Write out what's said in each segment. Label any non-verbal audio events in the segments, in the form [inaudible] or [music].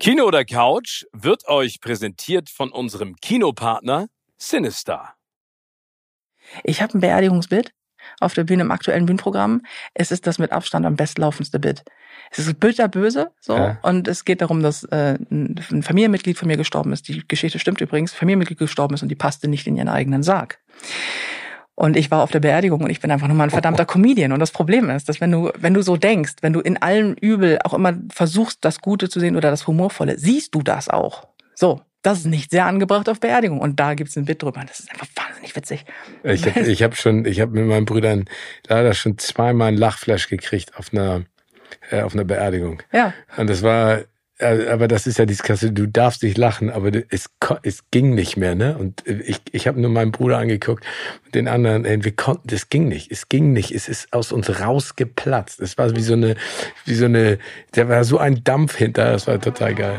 Kino oder Couch wird euch präsentiert von unserem Kinopartner Sinister. Ich habe ein Beerdigungsbit auf der Bühne im aktuellen Bühnenprogramm. Es ist das mit Abstand am bestlaufendste Bit. Es ist bitterböse, so. Ja. Und es geht darum, dass äh, ein Familienmitglied von mir gestorben ist. Die Geschichte stimmt übrigens. Familienmitglied gestorben ist und die passte nicht in ihren eigenen Sarg. Und ich war auf der Beerdigung und ich bin einfach nur mal ein verdammter Comedian. Und das Problem ist, dass wenn du, wenn du so denkst, wenn du in allem Übel auch immer versuchst, das Gute zu sehen oder das Humorvolle, siehst du das auch. So. Das ist nicht sehr angebracht auf Beerdigung. Und da gibt's ein Bit drüber. Das ist einfach wahnsinnig witzig. Ich habe ich hab schon, ich habe mit meinen Brüdern leider schon zweimal ein Lachflash gekriegt auf einer, äh, auf einer Beerdigung. Ja. Und das war, aber das ist ja dieses Klasse, du darfst nicht lachen, aber es, es ging nicht mehr, ne? Und ich, ich habe nur meinen Bruder angeguckt, den anderen, ey, wir konnten, es ging nicht, es ging nicht, es ist aus uns rausgeplatzt. Es war wie so eine, wie so eine, der war so ein Dampf hinter, das war total geil.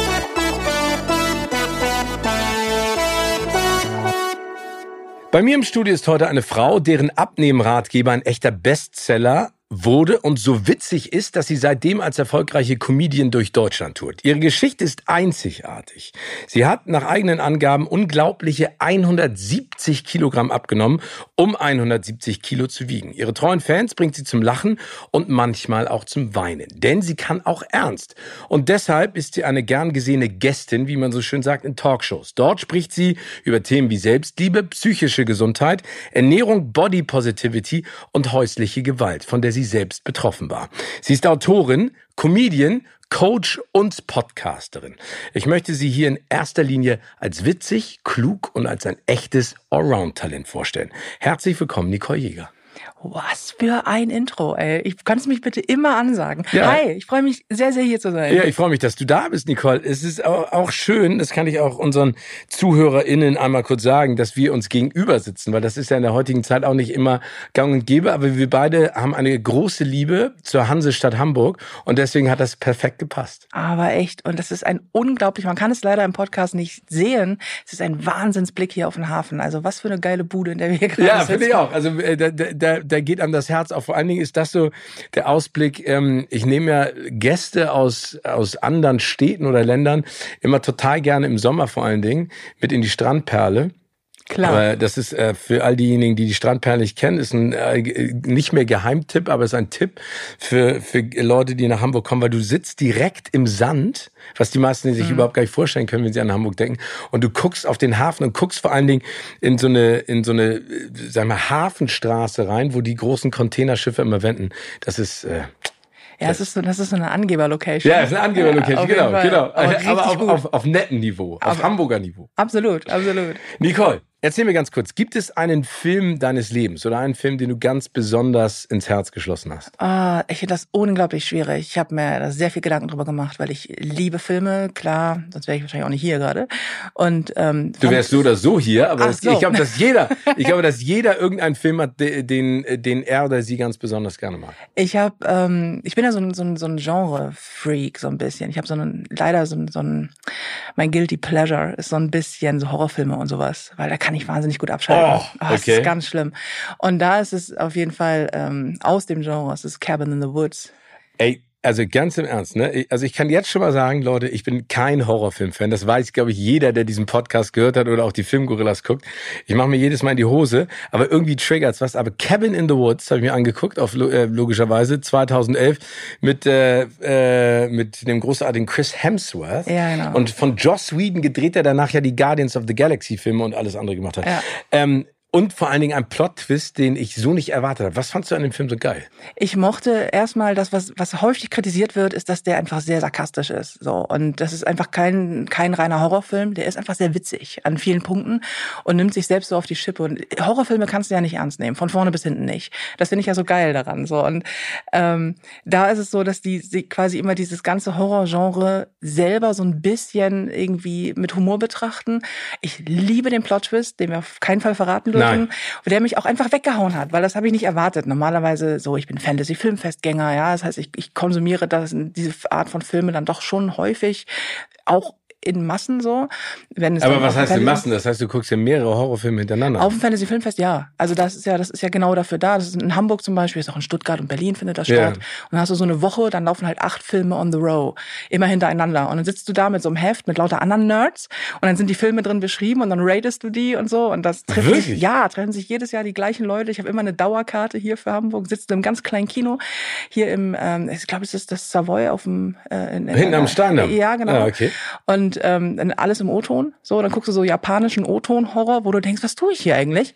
Bei mir im Studio ist heute eine Frau, deren Abnehmratgeber ein echter Bestseller wurde und so witzig ist, dass sie seitdem als erfolgreiche Comedian durch Deutschland tourt. Ihre Geschichte ist einzigartig. Sie hat nach eigenen Angaben unglaubliche 170 Kilogramm abgenommen, um 170 Kilo zu wiegen. Ihre treuen Fans bringt sie zum Lachen und manchmal auch zum Weinen. Denn sie kann auch ernst. Und deshalb ist sie eine gern gesehene Gästin, wie man so schön sagt, in Talkshows. Dort spricht sie über Themen wie Selbstliebe, psychische Gesundheit, Ernährung, Body Positivity und häusliche Gewalt, von der sie sie selbst betroffen war. Sie ist Autorin, Comedian, Coach und Podcasterin. Ich möchte sie hier in erster Linie als witzig, klug und als ein echtes Allround-Talent vorstellen. Herzlich willkommen, Nicole Jäger. Was für ein Intro, ey. Ich kann es mich bitte immer ansagen. Ja. Hi, ich freue mich sehr, sehr hier zu sein. Ja, ich freue mich, dass du da bist, Nicole. Es ist auch schön, das kann ich auch unseren ZuhörerInnen einmal kurz sagen, dass wir uns gegenüber sitzen, weil das ist ja in der heutigen Zeit auch nicht immer gang und gäbe, aber wir beide haben eine große Liebe zur Hansestadt Hamburg und deswegen hat das perfekt gepasst. Aber echt, und das ist ein unglaublich, man kann es leider im Podcast nicht sehen, es ist ein Wahnsinnsblick hier auf den Hafen. Also was für eine geile Bude, in der wir hier gerade ja, sitzen. Ja, finde ich auch. Also äh, da, da, da geht einem das Herz auf. Vor allen Dingen ist das so der Ausblick. Ähm, ich nehme ja Gäste aus, aus anderen Städten oder Ländern immer total gerne im Sommer vor allen Dingen mit in die Strandperle. Klar. Aber das ist äh, für all diejenigen, die die Strandperle nicht kennen, ist ein äh, nicht mehr Geheimtipp, aber ist ein Tipp für, für Leute, die nach Hamburg kommen, weil du sitzt direkt im Sand, was die meisten sich mhm. überhaupt gar nicht vorstellen können, wenn sie an Hamburg denken. Und du guckst auf den Hafen und guckst vor allen Dingen in so eine, in so eine, sagen wir, Hafenstraße rein, wo die großen Containerschiffe immer wenden. Das ist, äh, ja, das ist so, das ist so eine Angeber-Location. Ja, das ist eine Angeber-Location, ja, genau, genau. Aber, aber auf, auf, auf netten Niveau, auf aber, Hamburger Niveau. Absolut, absolut. Nicole, Erzähl mir ganz kurz, gibt es einen Film deines Lebens oder einen Film, den du ganz besonders ins Herz geschlossen hast? Ah, ich finde das unglaublich schwierig. Ich habe mir da sehr viel Gedanken drüber gemacht, weil ich liebe Filme, klar, sonst wäre ich wahrscheinlich auch nicht hier gerade. Und ähm, du wärst so oder so hier, aber das, so. ich glaube, dass jeder, [laughs] ich glaube, dass jeder irgendeinen Film hat, den, den er oder sie ganz besonders gerne mag. Ich habe, ähm, ich bin ja so ein, so ein, so ein Genre-Freak so ein bisschen. Ich habe so einen, leider so ein, so ein, mein guilty pleasure ist so ein bisschen so Horrorfilme und sowas, weil da kann kann ich wahnsinnig gut abschalten. Oh, das okay. ist ganz schlimm. Und da ist es auf jeden Fall ähm, aus dem Genre, es ist Cabin in the Woods. Ey, also ganz im Ernst, ne? Also ich kann jetzt schon mal sagen, Leute, ich bin kein Horrorfilm-Fan. Das weiß, glaube ich, jeder, der diesen Podcast gehört hat oder auch die Filmgorillas guckt. Ich mache mir jedes Mal in die Hose, aber irgendwie triggert's was. Aber Cabin in the Woods habe ich mir angeguckt, auf äh, logischerweise 2011 mit äh, äh, mit dem großartigen Chris Hemsworth ja, genau. und von Joss Whedon gedreht, der danach ja die Guardians of the Galaxy Filme und alles andere gemacht hat. Ja. Ähm, Und vor allen Dingen ein Plot-Twist, den ich so nicht erwartet habe. Was fandst du an dem Film so geil? Ich mochte erstmal das, was, was häufig kritisiert wird, ist, dass der einfach sehr sarkastisch ist. So. Und das ist einfach kein, kein reiner Horrorfilm. Der ist einfach sehr witzig an vielen Punkten und nimmt sich selbst so auf die Schippe. Und Horrorfilme kannst du ja nicht ernst nehmen. Von vorne bis hinten nicht. Das finde ich ja so geil daran. So. Und ähm, da ist es so, dass die, die quasi immer dieses ganze Horrorgenre selber so ein bisschen irgendwie mit Humor betrachten. Ich liebe den Plot-Twist, den wir auf keinen Fall verraten dürfen Nein. der mich auch einfach weggehauen hat, weil das habe ich nicht erwartet. Normalerweise so, ich bin Fantasy-Filmfestgänger, ja, das heißt, ich, ich konsumiere das, diese Art von Filmen dann doch schon häufig, auch in Massen so. Wenn es Aber was heißt in Massen? Das heißt, du guckst ja mehrere Horrorfilme hintereinander. Auf dem Fantasy Filmfest, ja. Also das ist ja, das ist ja genau dafür da. Das ist in Hamburg zum Beispiel, ist auch in Stuttgart und Berlin findet das yeah. statt. Und dann hast du so eine Woche, dann laufen halt acht Filme on the row, immer hintereinander. Und dann sitzt du da mit so einem Heft mit lauter anderen Nerds und dann sind die Filme drin beschrieben und dann ratest du die und so. Und das trifft sich, ja, treffen sich jedes Jahr die gleichen Leute. Ich habe immer eine Dauerkarte hier für Hamburg, sitzt in einem ganz kleinen Kino hier im, ähm, ich glaube, es ist das Savoy auf dem äh, in, in, Hinten am Stein. Ja, genau. Ah, okay. Und ähm, alle alles im O-Ton. So, dann guckst du so japanischen O-Ton-Horror, wo du denkst, was tue ich hier eigentlich?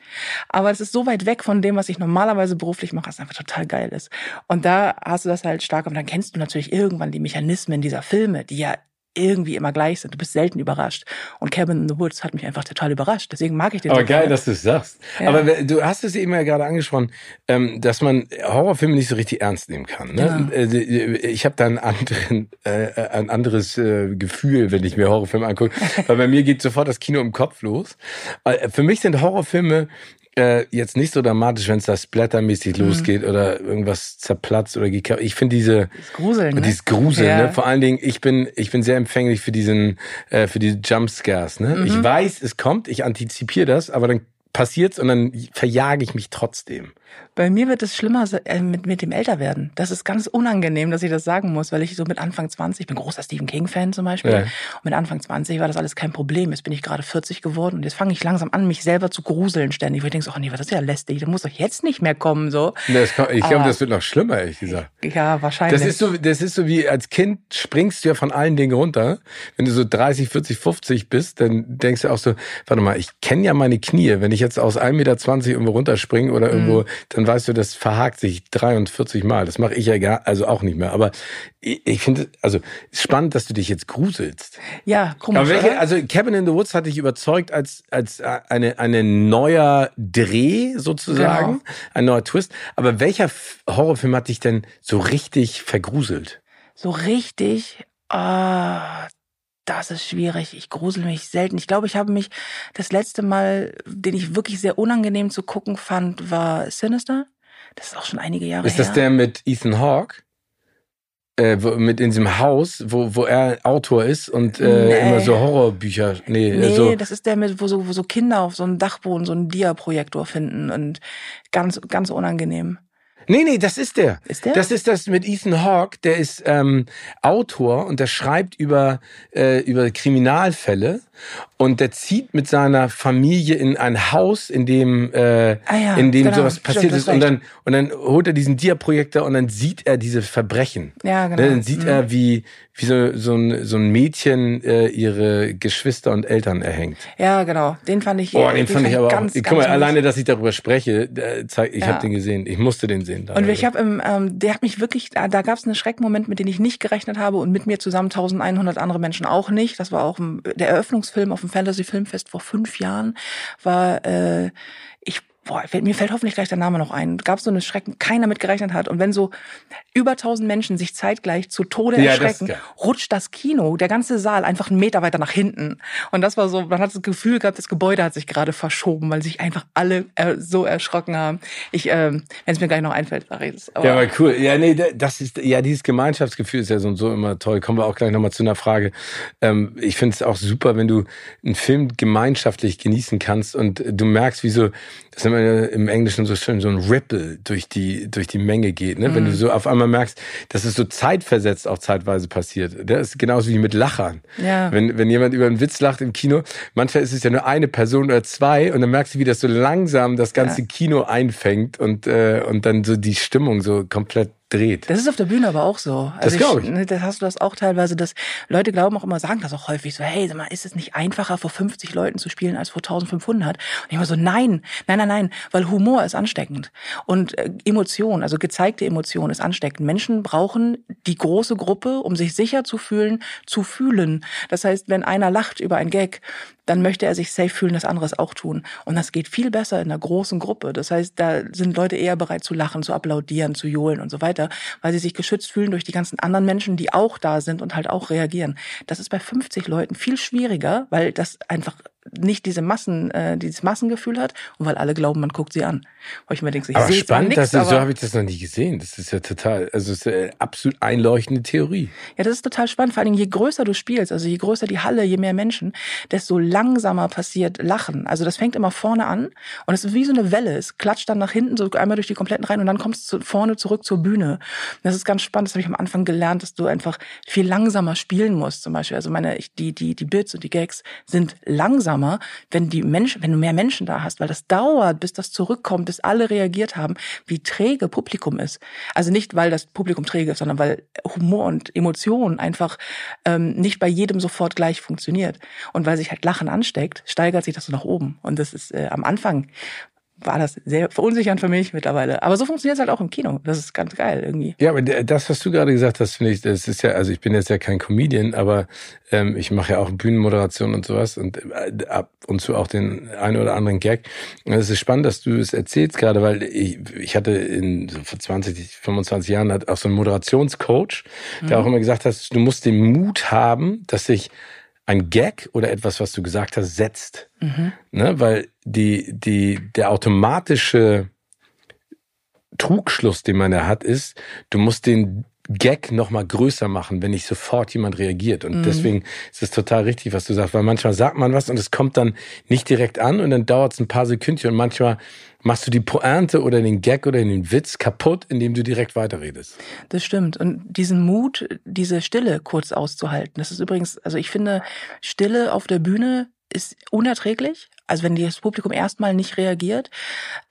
Aber es ist so weit weg von dem, was ich normalerweise beruflich mache, dass es einfach total geil ist. Und da hast du das halt stark. Und dann kennst du natürlich irgendwann die Mechanismen dieser Filme, die ja irgendwie immer gleich sind. Du bist selten überrascht. Und Cabin in the Woods hat mich einfach total überrascht. Deswegen mag ich den. Aber geil, gerne. dass du es sagst. Ja. Aber du hast es eben ja gerade angesprochen, ähm, dass man Horrorfilme nicht so richtig ernst nehmen kann. Ne? Ja. Äh, ich habe da einen anderen, äh, ein anderes äh, Gefühl, wenn ich mir Horrorfilme angucke. [laughs] Weil bei mir geht sofort das Kino im Kopf los. Für mich sind Horrorfilme äh, jetzt nicht so dramatisch, wenn es da splattermäßig mhm. losgeht oder irgendwas zerplatzt oder gekauft. Ich finde diese dieses Gruseln, ne? dieses Gruseln, ja. ne? Vor allen Dingen, ich bin ich bin sehr empfänglich für diesen äh, für diese Jumpscares, ne? Mhm. Ich weiß, es kommt, ich antizipiere das, aber dann passiert's und dann verjage ich mich trotzdem. Bei mir wird es schlimmer äh, mit, mit dem Älterwerden. Das ist ganz unangenehm, dass ich das sagen muss, weil ich so mit Anfang 20, ich bin großer Stephen King-Fan zum Beispiel, ja. und mit Anfang 20 war das alles kein Problem. Jetzt bin ich gerade 40 geworden und jetzt fange ich langsam an, mich selber zu gruseln ständig. Wo ich denke so, oh nee, was ist ja lästig, das muss doch jetzt nicht mehr kommen. so. Kommt, ich glaube, das wird noch schlimmer, ehrlich gesagt. Ja, wahrscheinlich. Das ist, so, das ist so wie als Kind springst du ja von allen Dingen runter. Wenn du so 30, 40, 50 bist, dann denkst du auch so, warte mal, ich kenne ja meine Knie. Wenn ich jetzt aus 1,20 Meter irgendwo runterspringe oder irgendwo, mhm. dann weißt du, das verhakt sich 43 Mal. Das mache ich ja gar, also auch nicht mehr. Aber ich, ich finde, also spannend, dass du dich jetzt gruselst. Ja, komisch. Welche, also Cabin in the Woods hat dich überzeugt als als eine eine neuer Dreh sozusagen, genau. ein neuer Twist. Aber welcher Horrorfilm hat dich denn so richtig vergruselt? So richtig? Ah, das ist schwierig. Ich grusel mich selten. Ich glaube, ich habe mich das letzte Mal, den ich wirklich sehr unangenehm zu gucken fand, war Sinister. Das ist auch schon einige Jahre her. Ist das der mit Ethan Hawke? Äh, wo, mit in diesem Haus, wo, wo er Autor ist und äh, nee. immer so Horrorbücher. Nee, nee so. das ist der mit, wo so, wo so Kinder auf so einem Dachboden so einen Dia-Projektor finden und ganz, ganz unangenehm. Nee, nee, das ist der. Ist der? Das ist das mit Ethan Hawke, der ist ähm, Autor und der schreibt über, äh, über Kriminalfälle und der zieht mit seiner Familie in ein Haus, in dem, äh, ah ja, in dem genau, sowas passiert stimmt, ist. Und dann, und dann holt er diesen Diaprojektor und dann sieht er diese Verbrechen. Ja, genau. Dann sieht mhm. er, wie, wie so, so, ein, so ein Mädchen äh, ihre Geschwister und Eltern erhängt. Ja, genau. Den fand ich. Oh, den, den fand ich aber ganz, auch. Guck mal, alleine, dass ich darüber spreche, zeig, ich ja. habe den gesehen. Ich musste den sehen. Da und ich habe, ähm, der hat mich wirklich, da, da gab es einen Schreckmoment, mit dem ich nicht gerechnet habe und mit mir zusammen 1100 andere Menschen auch nicht. Das war auch der Eröffnungsfilm auf dem Fantasy Filmfest vor fünf Jahren war äh, boah, mir fällt hoffentlich gleich der Name noch ein. Gab so eine Schrecken, keiner mit gerechnet hat. Und wenn so über tausend Menschen sich zeitgleich zu Tode ja, erschrecken, das rutscht das Kino, der ganze Saal einfach einen Meter weiter nach hinten. Und das war so, man hat das Gefühl gehabt, das Gebäude hat sich gerade verschoben, weil sich einfach alle äh, so erschrocken haben. Ich, äh, wenn es mir gleich noch einfällt, sage ich es. Ja, aber cool. Ja, nee, das ist, ja, dieses Gemeinschaftsgefühl ist ja so und so immer toll. Kommen wir auch gleich nochmal zu einer Frage. Ähm, ich finde es auch super, wenn du einen Film gemeinschaftlich genießen kannst und du merkst, wie so das nennt man ja im Englischen so schön, so ein Ripple durch die, durch die Menge geht. Ne? Mhm. Wenn du mhm. so auf einmal merkst, dass es so zeitversetzt auch zeitweise passiert. Das ist genauso wie mit Lachern. Ja. Wenn, wenn jemand über einen Witz lacht im Kino, manchmal ist es ja nur eine Person oder zwei und dann merkst du, wie das so langsam das ganze ja. Kino einfängt und, äh, und dann so die Stimmung so komplett dreht. Das ist auf der Bühne aber auch so. Also das glaube ich. Ne, das hast du das auch teilweise, dass Leute glauben auch immer, sagen das auch häufig so, hey, sag mal, ist es nicht einfacher vor 50 Leuten zu spielen als vor 1500? Und ich immer so, nein, nein, nein, nein, weil Humor ist ansteckend und äh, Emotion, also gezeigte Emotion ist ansteckend. Menschen brauchen die große Gruppe, um sich sicher zu fühlen, zu fühlen. Das heißt, wenn einer lacht über ein Gag, dann möchte er sich safe fühlen, dass andere es auch tun. Und das geht viel besser in einer großen Gruppe. Das heißt, da sind Leute eher bereit zu lachen, zu applaudieren, zu johlen und so weiter, weil sie sich geschützt fühlen durch die ganzen anderen Menschen, die auch da sind und halt auch reagieren. Das ist bei 50 Leuten viel schwieriger, weil das einfach nicht diese Massen, äh, dieses Massengefühl hat und weil alle glauben, man guckt sie an. Wo ich mir denke, ich aber spannend, nix, dass so habe ich das noch nie gesehen. Das ist ja total, also es ist eine absolut einleuchtende Theorie. Ja, das ist total spannend. Vor allen Dingen, je größer du spielst, also je größer die Halle, je mehr Menschen, desto langsamer passiert Lachen. Also das fängt immer vorne an und es ist wie so eine Welle. Es klatscht dann nach hinten so einmal durch die kompletten Reihen und dann kommst du vorne zurück zur Bühne. Das ist ganz spannend. Das habe ich am Anfang gelernt, dass du einfach viel langsamer spielen musst. Zum Beispiel, also meine, die die die Bits und die Gags sind langsamer, wenn die Menschen, wenn du mehr Menschen da hast, weil das dauert, bis das zurückkommt, bis alle reagiert haben, wie träge Publikum ist. Also nicht, weil das Publikum träge ist, sondern weil Humor und Emotionen einfach ähm, nicht bei jedem sofort gleich funktioniert. Und weil sich halt Lachen ansteckt, steigert sich das so nach oben. Und das ist äh, am Anfang war das sehr verunsichernd für mich mittlerweile. Aber so funktioniert es halt auch im Kino. Das ist ganz geil irgendwie. Ja, aber das, was du gerade gesagt hast, finde ich, das ist ja, also ich bin jetzt ja kein Comedian, aber ähm, ich mache ja auch Bühnenmoderation und sowas und äh, ab und zu auch den einen oder anderen Gag. Und es ist spannend, dass du es erzählst gerade, weil ich, ich hatte in so vor 20, 25 Jahren hat auch so einen Moderationscoach, der mhm. auch immer gesagt hat, du musst den Mut haben, dass sich ein Gag oder etwas, was du gesagt hast, setzt. Mhm. Ne? Weil die, die, der automatische Trugschluss, den man da hat, ist, du musst den Gag noch mal größer machen, wenn nicht sofort jemand reagiert. Und mhm. deswegen ist es total richtig, was du sagst, weil manchmal sagt man was und es kommt dann nicht direkt an und dann dauert es ein paar Sekündchen und manchmal machst du die Pointe oder den Gag oder den Witz kaputt, indem du direkt weiterredest. Das stimmt. Und diesen Mut, diese Stille kurz auszuhalten, das ist übrigens, also ich finde, Stille auf der Bühne ist unerträglich, also wenn das Publikum erstmal nicht reagiert,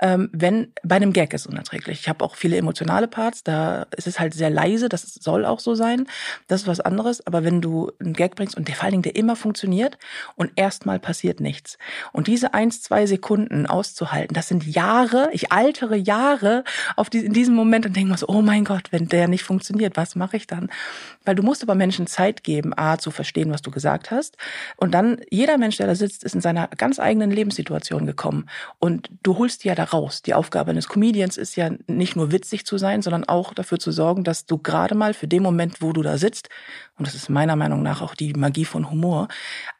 ähm, wenn bei einem Gag ist unerträglich. Ich habe auch viele emotionale Parts, da ist es halt sehr leise, das soll auch so sein. Das ist was anderes. Aber wenn du einen Gag bringst und der vor allen Dingen der immer funktioniert und erstmal passiert nichts und diese eins zwei Sekunden auszuhalten, das sind Jahre. Ich altere Jahre auf die, in diesem Moment und denke mir so, oh mein Gott, wenn der nicht funktioniert, was mache ich dann? Weil du musst aber Menschen Zeit geben, a zu verstehen, was du gesagt hast und dann jeder Mensch, der da sitzt, ist in seiner ganz eigenen eigenen Lebenssituation gekommen. Und du holst die ja da raus. Die Aufgabe eines Comedians ist ja nicht nur witzig zu sein, sondern auch dafür zu sorgen, dass du gerade mal für den Moment, wo du da sitzt, und das ist meiner Meinung nach auch die Magie von Humor,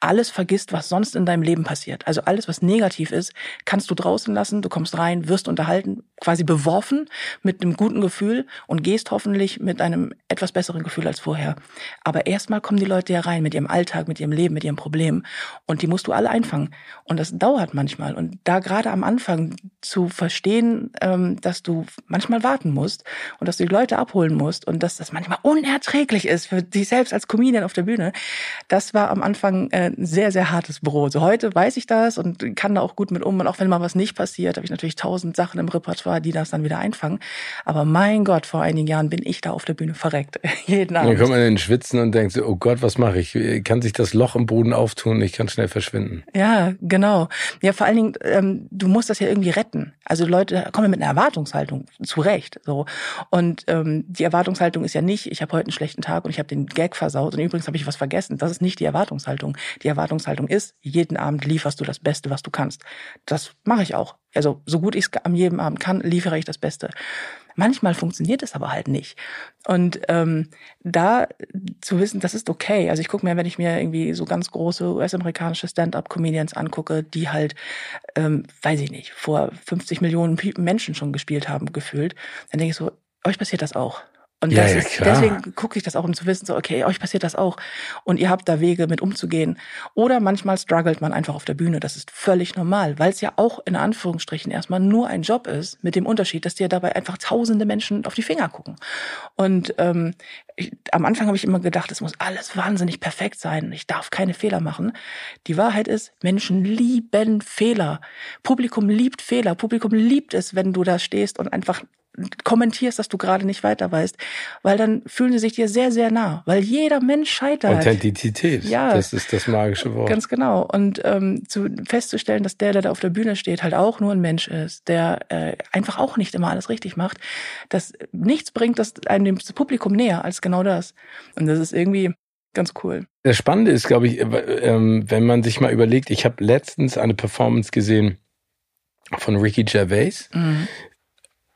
alles vergisst, was sonst in deinem Leben passiert. Also alles, was negativ ist, kannst du draußen lassen, du kommst rein, wirst unterhalten, quasi beworfen mit einem guten Gefühl und gehst hoffentlich mit einem etwas besseren Gefühl als vorher. Aber erstmal kommen die Leute ja rein mit ihrem Alltag, mit ihrem Leben, mit ihrem Problem und die musst du alle einfangen. Und das dauert manchmal. Und da gerade am Anfang zu verstehen, ähm, dass du manchmal warten musst und dass du die Leute abholen musst und dass das manchmal unerträglich ist für dich selbst als Comedian auf der Bühne, das war am Anfang äh, ein sehr, sehr hartes Brot. So heute weiß ich das und kann da auch gut mit um. Und auch wenn mal was nicht passiert, habe ich natürlich tausend Sachen im Repertoire, die das dann wieder einfangen. Aber mein Gott, vor einigen Jahren bin ich da auf der Bühne verreckt. [laughs] Jeden Abend. Dann kommt man in den Schwitzen und denkt so, oh Gott, was mache ich? Kann sich das Loch im Boden auftun? Ich kann schnell verschwinden. Ja, genau. Ja, vor allen Dingen, ähm, du musst das ja irgendwie retten. Also Leute kommen mit einer Erwartungshaltung zurecht. So. Und ähm, die Erwartungshaltung ist ja nicht, ich habe heute einen schlechten Tag und ich habe den Gag versaut und übrigens habe ich was vergessen. Das ist nicht die Erwartungshaltung. Die Erwartungshaltung ist, jeden Abend lieferst du das Beste, was du kannst. Das mache ich auch. Also so gut ich es am jedem Abend kann, liefere ich das Beste. Manchmal funktioniert es aber halt nicht. Und ähm, da zu wissen, das ist okay. Also ich gucke mir, wenn ich mir irgendwie so ganz große US-amerikanische Stand-up-Comedians angucke, die halt, ähm, weiß ich nicht, vor 50 Millionen Menschen schon gespielt haben, gefühlt, dann denke ich so, euch passiert das auch. Und ja, ja, ist, deswegen gucke ich das auch, um zu wissen, so, okay, euch passiert das auch. Und ihr habt da Wege, mit umzugehen. Oder manchmal struggelt man einfach auf der Bühne. Das ist völlig normal, weil es ja auch in Anführungsstrichen erstmal nur ein Job ist, mit dem Unterschied, dass dir dabei einfach tausende Menschen auf die Finger gucken. Und ähm, ich, am Anfang habe ich immer gedacht, es muss alles wahnsinnig perfekt sein. Ich darf keine Fehler machen. Die Wahrheit ist, Menschen lieben Fehler. Publikum liebt Fehler. Publikum liebt es, wenn du da stehst und einfach kommentierst, dass du gerade nicht weiter weißt, weil dann fühlen sie sich dir sehr, sehr nah, weil jeder Mensch scheitert. Authentizität, ja, das ist das magische Wort. Ganz genau. Und ähm, zu, festzustellen, dass der, der da auf der Bühne steht, halt auch nur ein Mensch ist, der äh, einfach auch nicht immer alles richtig macht, dass nichts bringt das einem das Publikum näher als genau das. Und das ist irgendwie ganz cool. Das Spannende ist, glaube ich, ähm, wenn man sich mal überlegt, ich habe letztens eine Performance gesehen von Ricky Gervais. Mhm.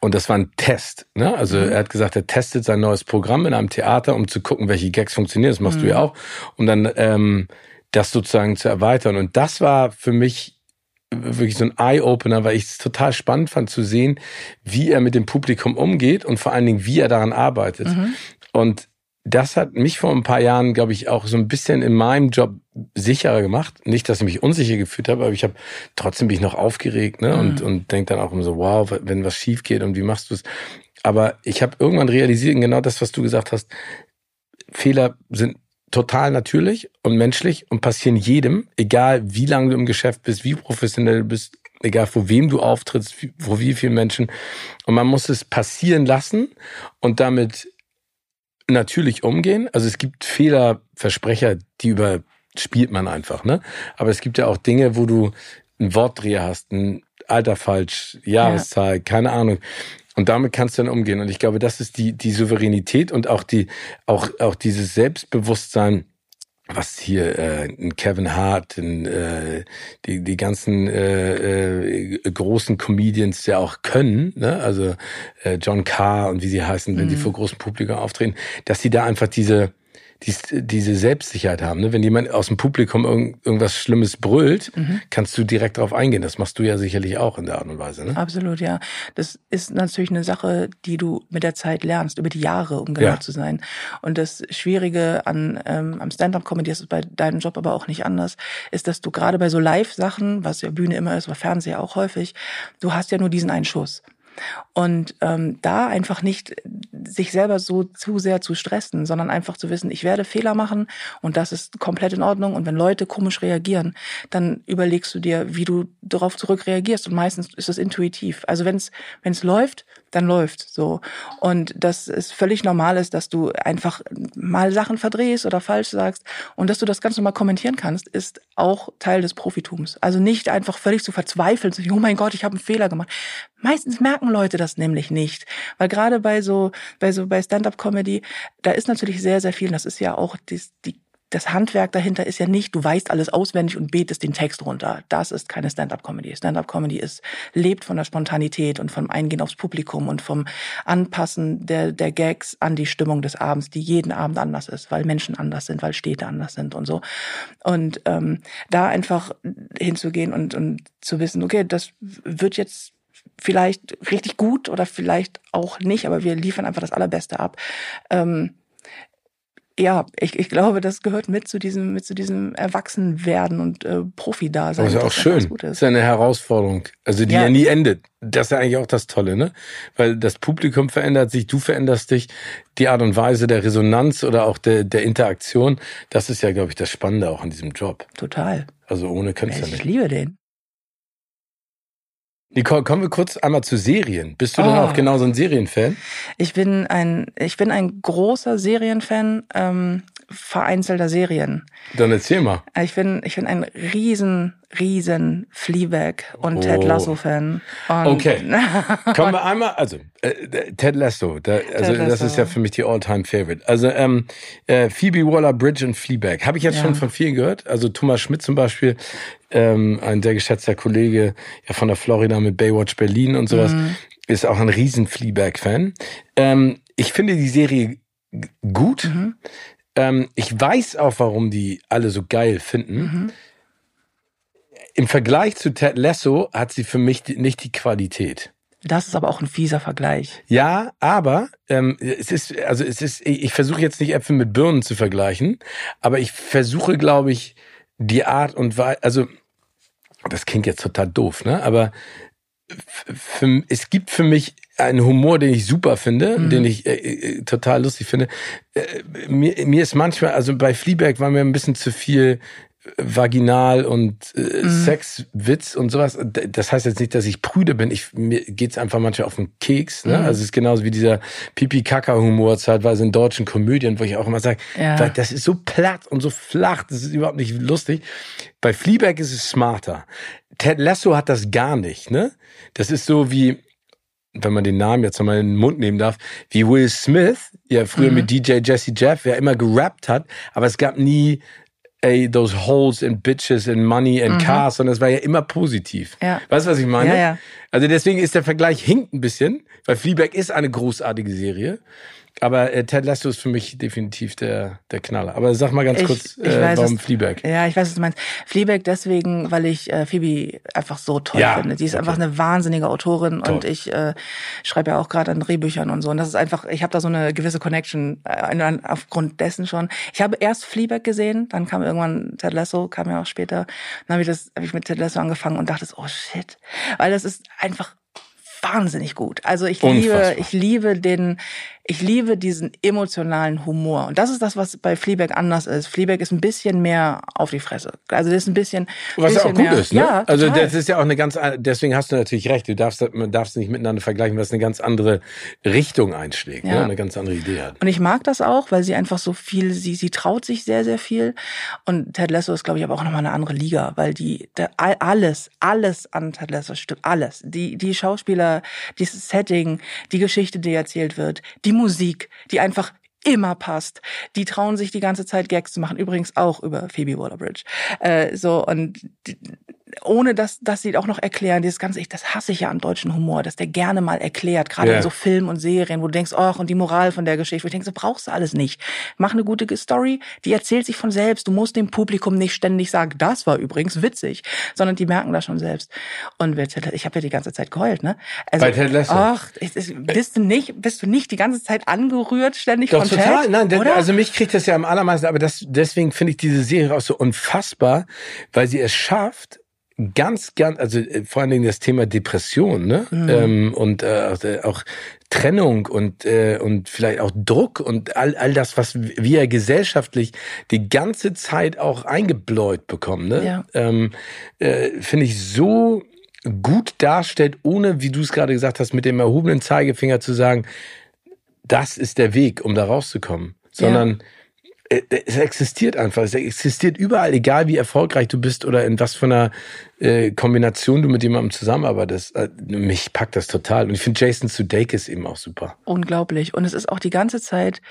Und das war ein Test. Ne? Also mhm. er hat gesagt, er testet sein neues Programm in einem Theater, um zu gucken, welche Gags funktionieren. Das machst mhm. du ja mhm. auch. Und dann ähm, das sozusagen zu erweitern. Und das war für mich wirklich so ein Eye-Opener, weil ich es total spannend fand zu sehen, wie er mit dem Publikum umgeht und vor allen Dingen, wie er daran arbeitet. Mhm. Und das hat mich vor ein paar Jahren, glaube ich, auch so ein bisschen in meinem Job sicherer gemacht. Nicht, dass ich mich unsicher gefühlt habe, aber ich habe trotzdem bin ich noch aufgeregt ne? und, mhm. und denke dann auch immer so, wow, wenn was schief geht und wie machst du es? Aber ich habe irgendwann realisiert, genau das, was du gesagt hast, Fehler sind total natürlich und menschlich und passieren jedem, egal wie lange du im Geschäft bist, wie professionell du bist, egal vor wem du auftrittst, vor wie vielen Menschen. Und man muss es passieren lassen und damit natürlich umgehen. Also es gibt Fehler, Versprecher, die überspielt man einfach, ne? Aber es gibt ja auch Dinge, wo du einen Wortdreher hast, ein Alter falsch, Jahreszahl, ja. keine Ahnung. Und damit kannst du dann umgehen. Und ich glaube, das ist die, die Souveränität und auch die, auch, auch dieses Selbstbewusstsein, was hier äh, Kevin Hart, in, äh, die die ganzen äh, äh, großen Comedians ja auch können, ne? also äh, John Carr und wie sie heißen, wenn mhm. sie vor großem Publikum auftreten, dass sie da einfach diese dies, diese Selbstsicherheit haben. Ne? Wenn jemand aus dem Publikum irgend, irgendwas Schlimmes brüllt, mhm. kannst du direkt darauf eingehen. Das machst du ja sicherlich auch in der Art und Weise. Ne? Absolut, ja. Das ist natürlich eine Sache, die du mit der Zeit lernst, über die Jahre, um genau ja. zu sein. Und das Schwierige an ähm, am Stand-up-Comedy, das ist bei deinem Job aber auch nicht anders, ist, dass du gerade bei so Live-Sachen, was ja Bühne immer ist, aber Fernseher auch häufig, du hast ja nur diesen einen Schuss. Und ähm, da einfach nicht sich selber so zu sehr zu stressen, sondern einfach zu wissen, ich werde Fehler machen und das ist komplett in Ordnung. Und wenn Leute komisch reagieren, dann überlegst du dir, wie du darauf zurückreagierst. Und meistens ist es intuitiv. Also wenn es wenn es läuft, dann läuft so. Und dass es völlig normal ist, dass du einfach mal Sachen verdrehst oder falsch sagst und dass du das ganz normal kommentieren kannst, ist auch Teil des Profitums. Also nicht einfach völlig zu verzweifeln, zu sagen, oh mein Gott, ich habe einen Fehler gemacht. Meistens merken Leute das nämlich nicht, weil gerade bei so bei so bei Stand-up-Comedy, da ist natürlich sehr sehr viel. Das ist ja auch die, die das Handwerk dahinter ist ja nicht, du weißt alles auswendig und betest den Text runter. Das ist keine Stand-up-Comedy. Stand-up-Comedy ist lebt von der Spontanität und vom Eingehen aufs Publikum und vom Anpassen der der Gags an die Stimmung des Abends, die jeden Abend anders ist, weil Menschen anders sind, weil Städte anders sind und so. Und ähm, da einfach hinzugehen und und zu wissen, okay, das wird jetzt vielleicht richtig gut oder vielleicht auch nicht, aber wir liefern einfach das Allerbeste ab. Ähm, ja, ich, ich glaube, das gehört mit zu diesem, mit zu diesem Erwachsenwerden und äh, Profi-Dasein. Das ist ja auch schön. Das ist eine Herausforderung. Also die ja. ja nie endet. Das ist ja eigentlich auch das Tolle, ne? Weil das Publikum verändert sich, du veränderst dich, die Art und Weise der Resonanz oder auch der, der Interaktion, das ist ja, glaube ich, das Spannende auch an diesem Job. Total. Also ohne könntest du ja nicht. Ich liebe den. Nicole, kommen wir kurz einmal zu Serien. Bist du oh. denn auch genauso ein Serienfan? Ich bin ein, ich bin ein großer Serienfan ähm, vereinzelter Serien. Dann erzähl mal. Ich bin, ich bin ein riesen, riesen Fleabag und oh. Ted Lasso Fan. Und okay. [laughs] Kommen wir einmal, also äh, Ted Lasso, da, also Ted Lasso. das ist ja für mich die All-Time Favorite. Also ähm, äh, Phoebe Waller-Bridge und Fleabag habe ich jetzt ja. schon von vielen gehört. Also Thomas Schmidt zum Beispiel, ähm, ein sehr geschätzter Kollege ja von der Florida mit Baywatch Berlin und sowas, mhm. ist auch ein riesen Fleabag-Fan. Ähm, ich finde die Serie gut. Mhm. Ähm, ich weiß auch, warum die alle so geil finden. Mhm. Im Vergleich zu Ted Lasso hat sie für mich nicht die Qualität. Das ist aber auch ein fieser Vergleich. Ja, aber ähm, es ist, also es ist, ich versuche jetzt nicht Äpfel mit Birnen zu vergleichen, aber ich versuche, glaube ich, die Art und Weise, also das klingt jetzt total doof, ne? Aber es gibt für mich einen Humor, den ich super finde, mhm. den ich äh, äh, total lustig finde. Äh, mir, mir ist manchmal, also bei Fleabag war mir ein bisschen zu viel vaginal und äh, mhm. Sexwitz und sowas. Das heißt jetzt nicht, dass ich prüde bin. Ich, mir geht's einfach manchmal auf den Keks. Ne? Mhm. Also es ist genauso wie dieser Pipi-Kaka-Humor zeitweise in deutschen Komödien, wo ich auch immer sage, ja. das ist so platt und so flach, das ist überhaupt nicht lustig. Bei Fleabag ist es smarter. Ted Lasso hat das gar nicht. Ne? Das ist so wie, wenn man den Namen jetzt mal in den Mund nehmen darf, wie Will Smith, ja früher mhm. mit DJ Jesse Jeff, wer immer gerappt hat, aber es gab nie ey, those holes in bitches and money and mhm. cars, sondern es war ja immer positiv. Ja. Weißt du, was ich meine? Ja, ja. Also deswegen ist der Vergleich hinkt ein bisschen, weil Fleabag ist eine großartige Serie. Aber äh, Ted Lasso ist für mich definitiv der, der Knaller. Aber sag mal ganz ich, kurz, ich äh, weiß, warum es, Fleabag? Ja, ich weiß, was du meinst. Fleabag deswegen, weil ich äh, Phoebe einfach so toll ja, finde. Die ist okay. einfach eine wahnsinnige Autorin toll. und ich äh, schreibe ja auch gerade an Drehbüchern und so. Und das ist einfach, ich habe da so eine gewisse Connection äh, aufgrund dessen schon. Ich habe erst Fleabag gesehen, dann kam irgendwann Ted Lasso, kam ja auch später. Dann habe ich das, habe ich mit Ted Lasso angefangen und dachte, oh shit, weil das ist einfach wahnsinnig gut. Also ich Unfassbar. liebe, ich liebe den, ich liebe diesen emotionalen Humor. Und das ist das, was bei Fleabag anders ist. Fleabag ist ein bisschen mehr auf die Fresse. Also das ist ein bisschen. Was bisschen ja auch gut mehr, ist, ne? Ja, also das ist ja auch eine ganz, deswegen hast du natürlich recht. Du darfst, man darf es nicht miteinander vergleichen, weil es eine ganz andere Richtung einschlägt, ne? ja. ne? eine ganz andere Idee hat. Und ich mag das auch, weil sie einfach so viel, sie, sie traut sich sehr, sehr viel. Und Ted Lasso ist, glaube ich, aber auch nochmal eine andere Liga, weil die, der, alles, alles an Ted Lasso stimmt, alles. Die, die Schauspieler, dieses Setting, die Geschichte, die erzählt wird, die Musik, die einfach immer passt. Die trauen sich die ganze Zeit Gags zu machen. Übrigens auch über Phoebe Waller-Bridge. Äh, so und ohne dass, dass sie auch noch erklären, dieses ganze, ich, das hasse ich ja an deutschen Humor, dass der gerne mal erklärt, gerade yeah. in so Filmen und Serien, wo du denkst, ach, und die Moral von der Geschichte, wo ich denke, so brauchst du alles nicht. Mach eine gute Story, die erzählt sich von selbst. Du musst dem Publikum nicht ständig sagen, das war übrigens witzig, sondern die merken das schon selbst. Und ich habe ja die ganze Zeit geheult, ne? Also, Bei Ted Lasso. Ach, bist du nicht, bist du nicht die ganze Zeit angerührt, ständig Doch, von total. Ted? Nein, oder? also mich kriegt das ja am allermeisten, aber das, deswegen finde ich diese Serie auch so unfassbar, weil sie es schafft, ganz, ganz, also äh, vor allen Dingen das Thema Depression, ne? Mhm. Ähm, und äh, äh, auch Trennung und äh, und vielleicht auch Druck und all all das, was wir gesellschaftlich die ganze Zeit auch eingebläut bekommen, ne? Ja. Ähm, äh, Finde ich so gut darstellt, ohne, wie du es gerade gesagt hast, mit dem erhobenen Zeigefinger zu sagen, das ist der Weg, um da rauszukommen, sondern ja es existiert einfach. Es existiert überall, egal wie erfolgreich du bist oder in was für einer äh, Kombination du mit jemandem zusammenarbeitest. Äh, mich packt das total. Und ich finde Jason Sudeikis eben auch super. Unglaublich. Und es ist auch die ganze Zeit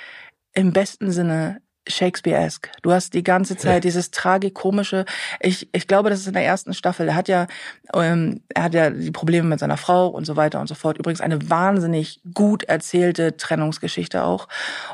im besten Sinne Shakespeare-esque. Du hast die ganze Zeit dieses tragikomische. Ich, ich glaube, das ist in der ersten Staffel. Er hat ja, ähm, er hat ja die Probleme mit seiner Frau und so weiter und so fort. Übrigens eine wahnsinnig gut erzählte Trennungsgeschichte auch.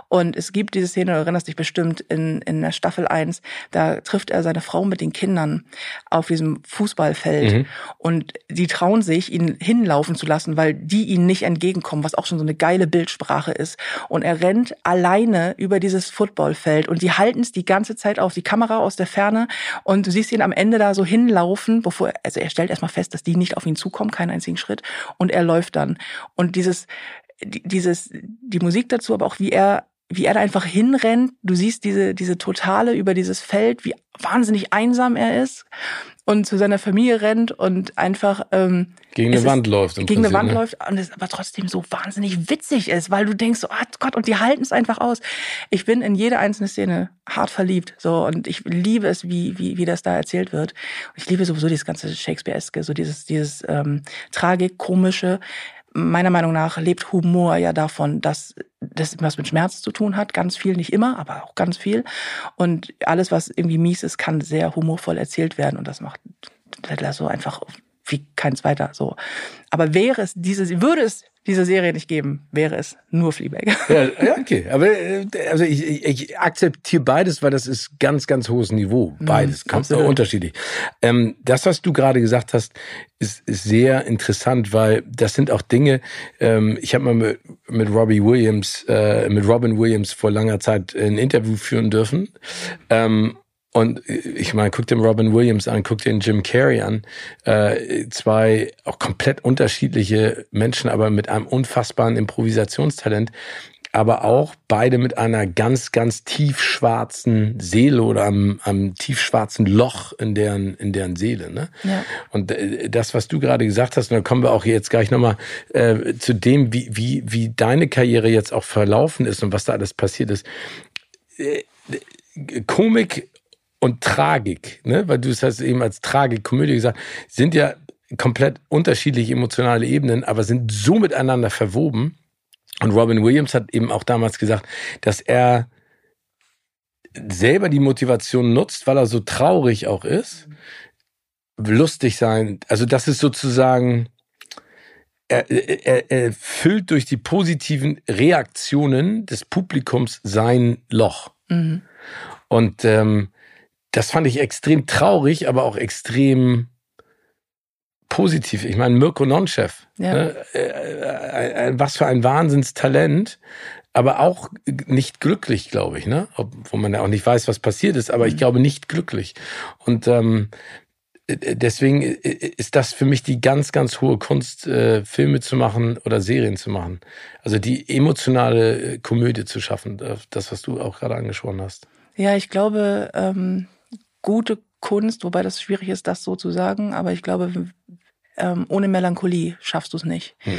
Und es gibt diese Szene, du erinnerst dich bestimmt in, in der Staffel 1, da trifft er seine Frau mit den Kindern auf diesem Fußballfeld mhm. und die trauen sich, ihn hinlaufen zu lassen, weil die ihnen nicht entgegenkommen, was auch schon so eine geile Bildsprache ist. Und er rennt alleine über dieses Footballfeld Umfeld und die halten es die ganze Zeit auf, die Kamera aus der Ferne und du siehst ihn am Ende da so hinlaufen, bevor, er, also er stellt erstmal fest, dass die nicht auf ihn zukommen, keinen einzigen Schritt und er läuft dann. Und dieses, dieses, die Musik dazu, aber auch wie er wie er da einfach hinrennt. Du siehst diese, diese Totale über dieses Feld, wie wahnsinnig einsam er ist und zu seiner Familie rennt und einfach ähm, gegen eine Wand läuft. Gegen Prinzip, eine Wand ne? läuft und es aber trotzdem so wahnsinnig witzig ist, weil du denkst, oh Gott, und die halten es einfach aus. Ich bin in jede einzelne Szene hart verliebt, so und ich liebe es, wie wie wie das da erzählt wird. Und ich liebe sowieso dieses ganze Shakespeare-eske, so dieses dieses ähm, tragik komische. Meiner Meinung nach lebt Humor ja davon, dass das was mit Schmerz zu tun hat, ganz viel, nicht immer, aber auch ganz viel. Und alles, was irgendwie mies ist, kann sehr humorvoll erzählt werden und das macht Ted so einfach wie kein zweiter so. Aber wäre es diese, würde es diese Serie nicht geben, wäre es nur Fleabag. [laughs] Ja, okay. Aber äh, also ich, ich, ich akzeptiere beides, weil das ist ganz, ganz hohes Niveau. Mhm, beides, ganz unterschiedlich. Ähm, das, was du gerade gesagt hast, ist, ist sehr interessant, weil das sind auch Dinge. Ähm, ich habe mal mit, mit Robbie Williams, äh, mit Robin Williams vor langer Zeit ein Interview führen dürfen. Ähm, und ich meine, guck den Robin Williams an, guck den Jim Carrey an. Äh, zwei auch komplett unterschiedliche Menschen, aber mit einem unfassbaren Improvisationstalent. aber auch beide mit einer ganz, ganz tiefschwarzen Seele oder am, am tiefschwarzen Loch in deren, in deren Seele. Ne? Ja. Und äh, das, was du gerade gesagt hast, und da kommen wir auch jetzt gleich nochmal äh, zu dem, wie, wie, wie deine Karriere jetzt auch verlaufen ist und was da alles passiert ist. Äh, Komik und Tragik, ne? weil du es hast eben als Tragik-Komödie gesagt, sind ja komplett unterschiedliche emotionale Ebenen, aber sind so miteinander verwoben, und Robin Williams hat eben auch damals gesagt, dass er selber die Motivation nutzt, weil er so traurig auch ist, lustig sein. Also das ist sozusagen, er, er, er füllt durch die positiven Reaktionen des Publikums sein Loch. Mhm. Und ähm, das fand ich extrem traurig, aber auch extrem positiv. Ich meine, Mirko Nonchef, ja. ne? Äh, äh, äh, was für ein Wahnsinnstalent, aber auch nicht glücklich, glaube ich, ne? Obwohl man ja auch nicht weiß, was passiert ist, aber mhm. ich glaube nicht glücklich. Und ähm, deswegen ist das für mich die ganz, ganz hohe Kunst, äh, Filme zu machen oder Serien zu machen. Also die emotionale Komödie zu schaffen, das, was du auch gerade angesprochen hast. Ja, ich glaube, ähm, gute Kunst, wobei das schwierig ist, das so zu sagen, aber ich glaube, ähm, ohne Melancholie schaffst du es nicht. Hm.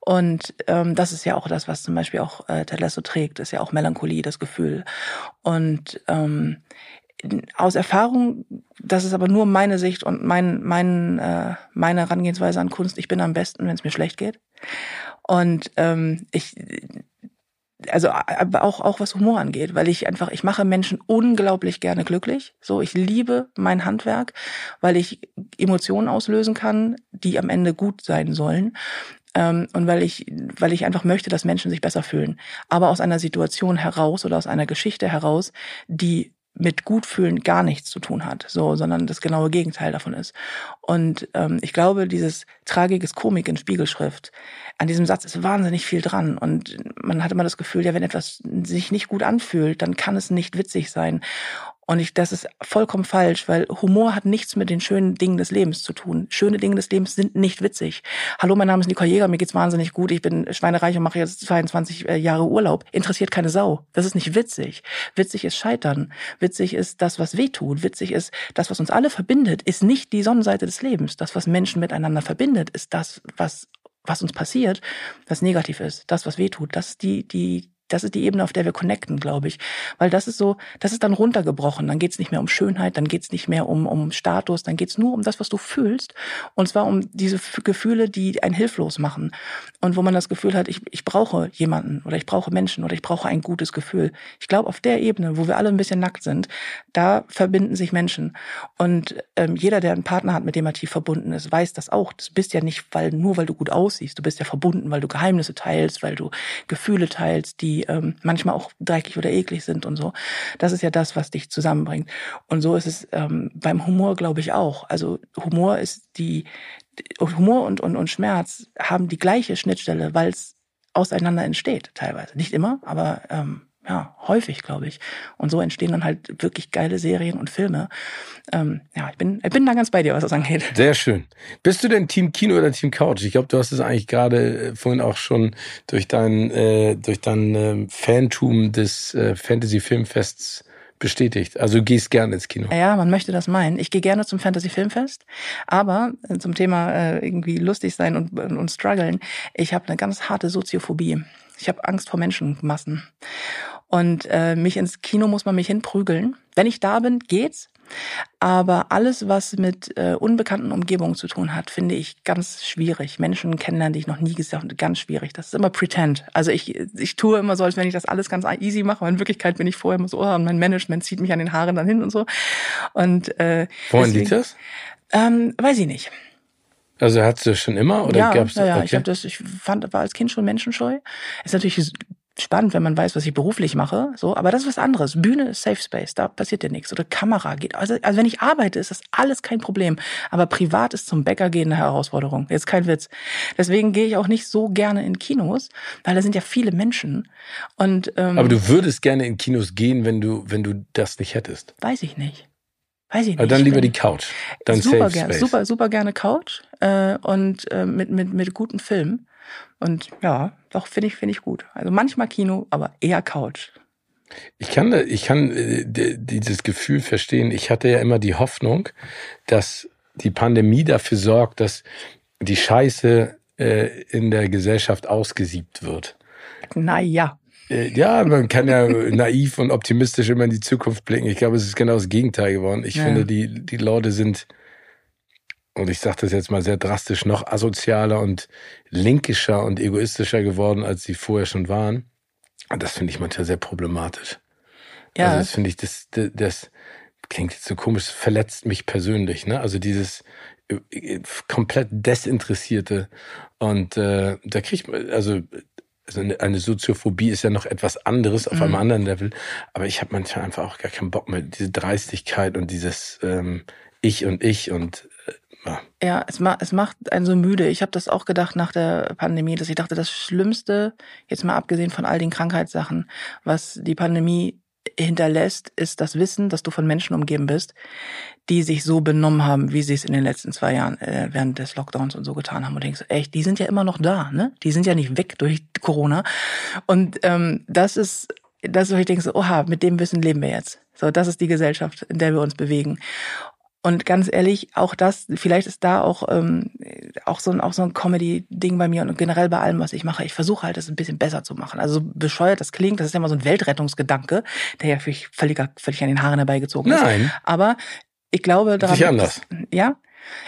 Und ähm, das ist ja auch das, was zum Beispiel auch äh, Ted Lasso trägt, ist ja auch Melancholie, das Gefühl. Und ähm, aus Erfahrung, das ist aber nur meine Sicht und mein, mein, äh, meine Herangehensweise an Kunst. Ich bin am besten, wenn es mir schlecht geht. Und ähm, ich also aber auch auch was Humor angeht, weil ich einfach ich mache Menschen unglaublich gerne glücklich. So ich liebe mein Handwerk, weil ich Emotionen auslösen kann, die am Ende gut sein sollen. Ähm, und weil ich, weil ich einfach möchte, dass Menschen sich besser fühlen. Aber aus einer Situation heraus oder aus einer Geschichte heraus, die mit Gutfühlen gar nichts zu tun hat, so, sondern das genaue Gegenteil davon ist. Und ähm, ich glaube, dieses Tragik ist Komik in Spiegelschrift. An diesem Satz ist wahnsinnig viel dran. Und man hat immer das Gefühl, ja, wenn etwas sich nicht gut anfühlt, dann kann es nicht witzig sein. Und ich, das ist vollkommen falsch, weil Humor hat nichts mit den schönen Dingen des Lebens zu tun. Schöne Dinge des Lebens sind nicht witzig. Hallo, mein Name ist Nicole Jäger, mir geht's wahnsinnig gut, ich bin schweinereich und mache jetzt 22 äh, Jahre Urlaub. Interessiert keine Sau. Das ist nicht witzig. Witzig ist Scheitern. Witzig ist das, was weh tut. Witzig ist das, was uns alle verbindet, ist nicht die Sonnenseite des Lebens. Das, was Menschen miteinander verbindet, ist das, was was uns passiert, was negativ ist, das, was weh tut, das ist die, die das ist die Ebene, auf der wir connecten, glaube ich. Weil das ist so, das ist dann runtergebrochen. Dann geht es nicht mehr um Schönheit, dann geht es nicht mehr um, um Status, dann geht es nur um das, was du fühlst. Und zwar um diese Gefühle, die einen hilflos machen. Und wo man das Gefühl hat, ich, ich brauche jemanden oder ich brauche Menschen oder ich brauche ein gutes Gefühl. Ich glaube, auf der Ebene, wo wir alle ein bisschen nackt sind, da verbinden sich Menschen. Und ähm, jeder, der einen Partner hat, mit dem er tief verbunden ist, weiß das auch. Du bist ja nicht, weil nur weil du gut aussiehst. Du bist ja verbunden, weil du Geheimnisse teilst, weil du Gefühle teilst, die ähm, manchmal auch dreckig oder eklig sind und so. Das ist ja das, was dich zusammenbringt. Und so ist es ähm, beim Humor, glaube ich, auch. Also Humor ist die, Humor und, und, und Schmerz haben die gleiche Schnittstelle, weil es auseinander entsteht, teilweise. Nicht immer, aber ähm, ja, häufig, glaube ich. Und so entstehen dann halt wirklich geile Serien und Filme. Ähm, ja, ich bin, ich bin da ganz bei dir, was das angeht. Sehr schön. Bist du denn Team Kino oder Team Couch? Ich glaube, du hast es eigentlich gerade äh, vorhin auch schon durch dein, äh, durch dein äh, Fantum des äh, Fantasy Filmfests bestätigt. Also du gehst gerne ins Kino. Ja, man möchte das meinen. Ich gehe gerne zum Fantasy Filmfest, aber äh, zum Thema äh, irgendwie lustig sein und, und strugglen, ich habe eine ganz harte Soziophobie. Ich habe Angst vor Menschenmassen. Und äh, mich ins Kino muss man mich hinprügeln. Wenn ich da bin, geht's. Aber alles, was mit äh, unbekannten Umgebungen zu tun hat, finde ich ganz schwierig. Menschen kennenlernen, die ich noch nie gesehen habe, ganz schwierig. Das ist immer Pretend. Also ich, ich tue immer so, als wenn ich das alles ganz easy mache, aber in Wirklichkeit bin ich vorher immer so, oh, und mein Management zieht mich an den Haaren dann hin und so. Und äh, Woran liegt das? Ähm, weiß ich nicht. Also hattest du das schon immer oder ja, gab's ja, ja, okay. ich habe das ich fand war als Kind schon menschenscheu. Ist natürlich spannend, wenn man weiß, was ich beruflich mache, so, aber das ist was anderes. Bühne ist Safe Space, da passiert ja nichts oder Kamera geht. Also, also wenn ich arbeite, ist das alles kein Problem, aber privat ist zum Bäcker gehen eine Herausforderung. Jetzt kein Witz. Deswegen gehe ich auch nicht so gerne in Kinos, weil da sind ja viele Menschen und ähm, Aber du würdest gerne in Kinos gehen, wenn du wenn du das nicht hättest. Weiß ich nicht. weiß ich nicht. Aber dann lieber die Couch. Dann super gerne, super, super gerne Couch äh, und äh, mit, mit, mit guten Filmen. Und ja, doch, finde ich, finde ich gut. Also manchmal Kino, aber eher Couch. Ich kann, ich kann äh, dieses Gefühl verstehen. Ich hatte ja immer die Hoffnung, dass die Pandemie dafür sorgt, dass die Scheiße äh, in der Gesellschaft ausgesiebt wird. Naja. Äh, ja, man kann ja [laughs] naiv und optimistisch immer in die Zukunft blicken. Ich glaube, es ist genau das Gegenteil geworden. Ich ja. finde, die, die Leute sind, und ich sage das jetzt mal sehr drastisch, noch asozialer und linkischer und egoistischer geworden, als sie vorher schon waren. Und das finde ich manchmal sehr problematisch. Ja. Also das finde ich, das, das, das klingt jetzt so komisch, verletzt mich persönlich. Ne? Also dieses äh, komplett desinteressierte und äh, da kriegt man, also also eine Soziophobie ist ja noch etwas anderes auf mhm. einem anderen Level, aber ich habe manchmal einfach auch gar keinen Bock mehr, diese Dreistigkeit und dieses ähm, Ich und Ich und äh, ja. es, ma es macht einen so müde. Ich habe das auch gedacht nach der Pandemie, dass ich dachte, das Schlimmste, jetzt mal abgesehen von all den Krankheitssachen, was die Pandemie hinterlässt, ist das Wissen, dass du von Menschen umgeben bist, die sich so benommen haben, wie sie es in den letzten zwei Jahren äh, während des Lockdowns und so getan haben. Und denkst, echt, die sind ja immer noch da, ne? Die sind ja nicht weg durch Corona. Und ähm, das ist, das, wo ich denke, oha, mit dem Wissen leben wir jetzt. So, das ist die Gesellschaft, in der wir uns bewegen. Und ganz ehrlich, auch das, vielleicht ist da auch, ähm, auch so ein, auch so ein Comedy-Ding bei mir und generell bei allem, was ich mache. Ich versuche halt, es ein bisschen besser zu machen. Also bescheuert das klingt, das ist ja immer so ein Weltrettungsgedanke, der ja völlig, völlig, völlig an den Haaren herbeigezogen ist. Nein. Aber ich glaube daran. Sich anders. Ja,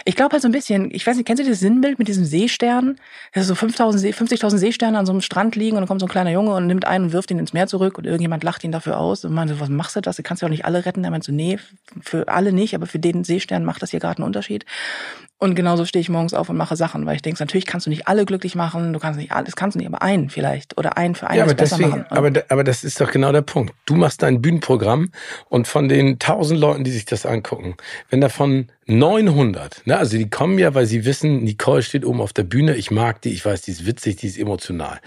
ich glaube halt so ein bisschen, ich weiß nicht, kennst du dieses Sinnbild mit diesem Seestern? Das so 50.000 See, 50.000 Seesterne an so einem Strand liegen und dann kommt so ein kleiner Junge und nimmt einen und wirft ihn ins Meer zurück und irgendjemand lacht ihn dafür aus und meint so, was machst du das? Du kannst ja auch nicht alle retten. Er meint so, nee, für alle nicht, aber für den Seestern macht das hier gerade einen Unterschied. Und genauso stehe ich morgens auf und mache Sachen, weil ich denke, natürlich kannst du nicht alle glücklich machen, du kannst nicht alles, kannst du nicht, aber einen vielleicht oder einen für einen ja, aber besser deswegen, machen. Aber, aber das ist doch genau der Punkt. Du machst dein Bühnenprogramm und von den tausend Leuten, die sich das angucken, wenn davon 900, ne, also die kommen ja, weil sie wissen, Nicole steht oben auf der Bühne, ich mag die, ich weiß, die ist witzig, die ist emotional.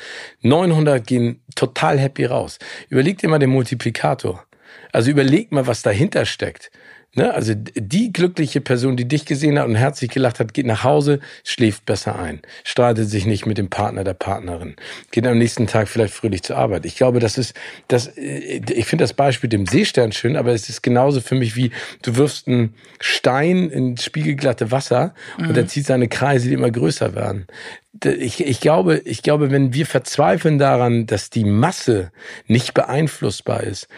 900 gehen total happy raus. Überleg dir mal den Multiplikator. Also überleg mal, was dahinter steckt. Ne? Also die glückliche Person, die dich gesehen hat und herzlich gelacht hat, geht nach Hause, schläft besser ein, streitet sich nicht mit dem Partner der Partnerin, geht am nächsten Tag vielleicht fröhlich zur Arbeit. Ich glaube, das ist, das, äh, ich finde das Beispiel dem Seestern schön, aber es ist genauso für mich wie du wirfst einen Stein ins spiegelglatte Wasser mhm. und er zieht seine Kreise, die immer größer werden. Ich, ich glaube, ich glaube, wenn wir verzweifeln daran, dass die Masse nicht beeinflussbar ist,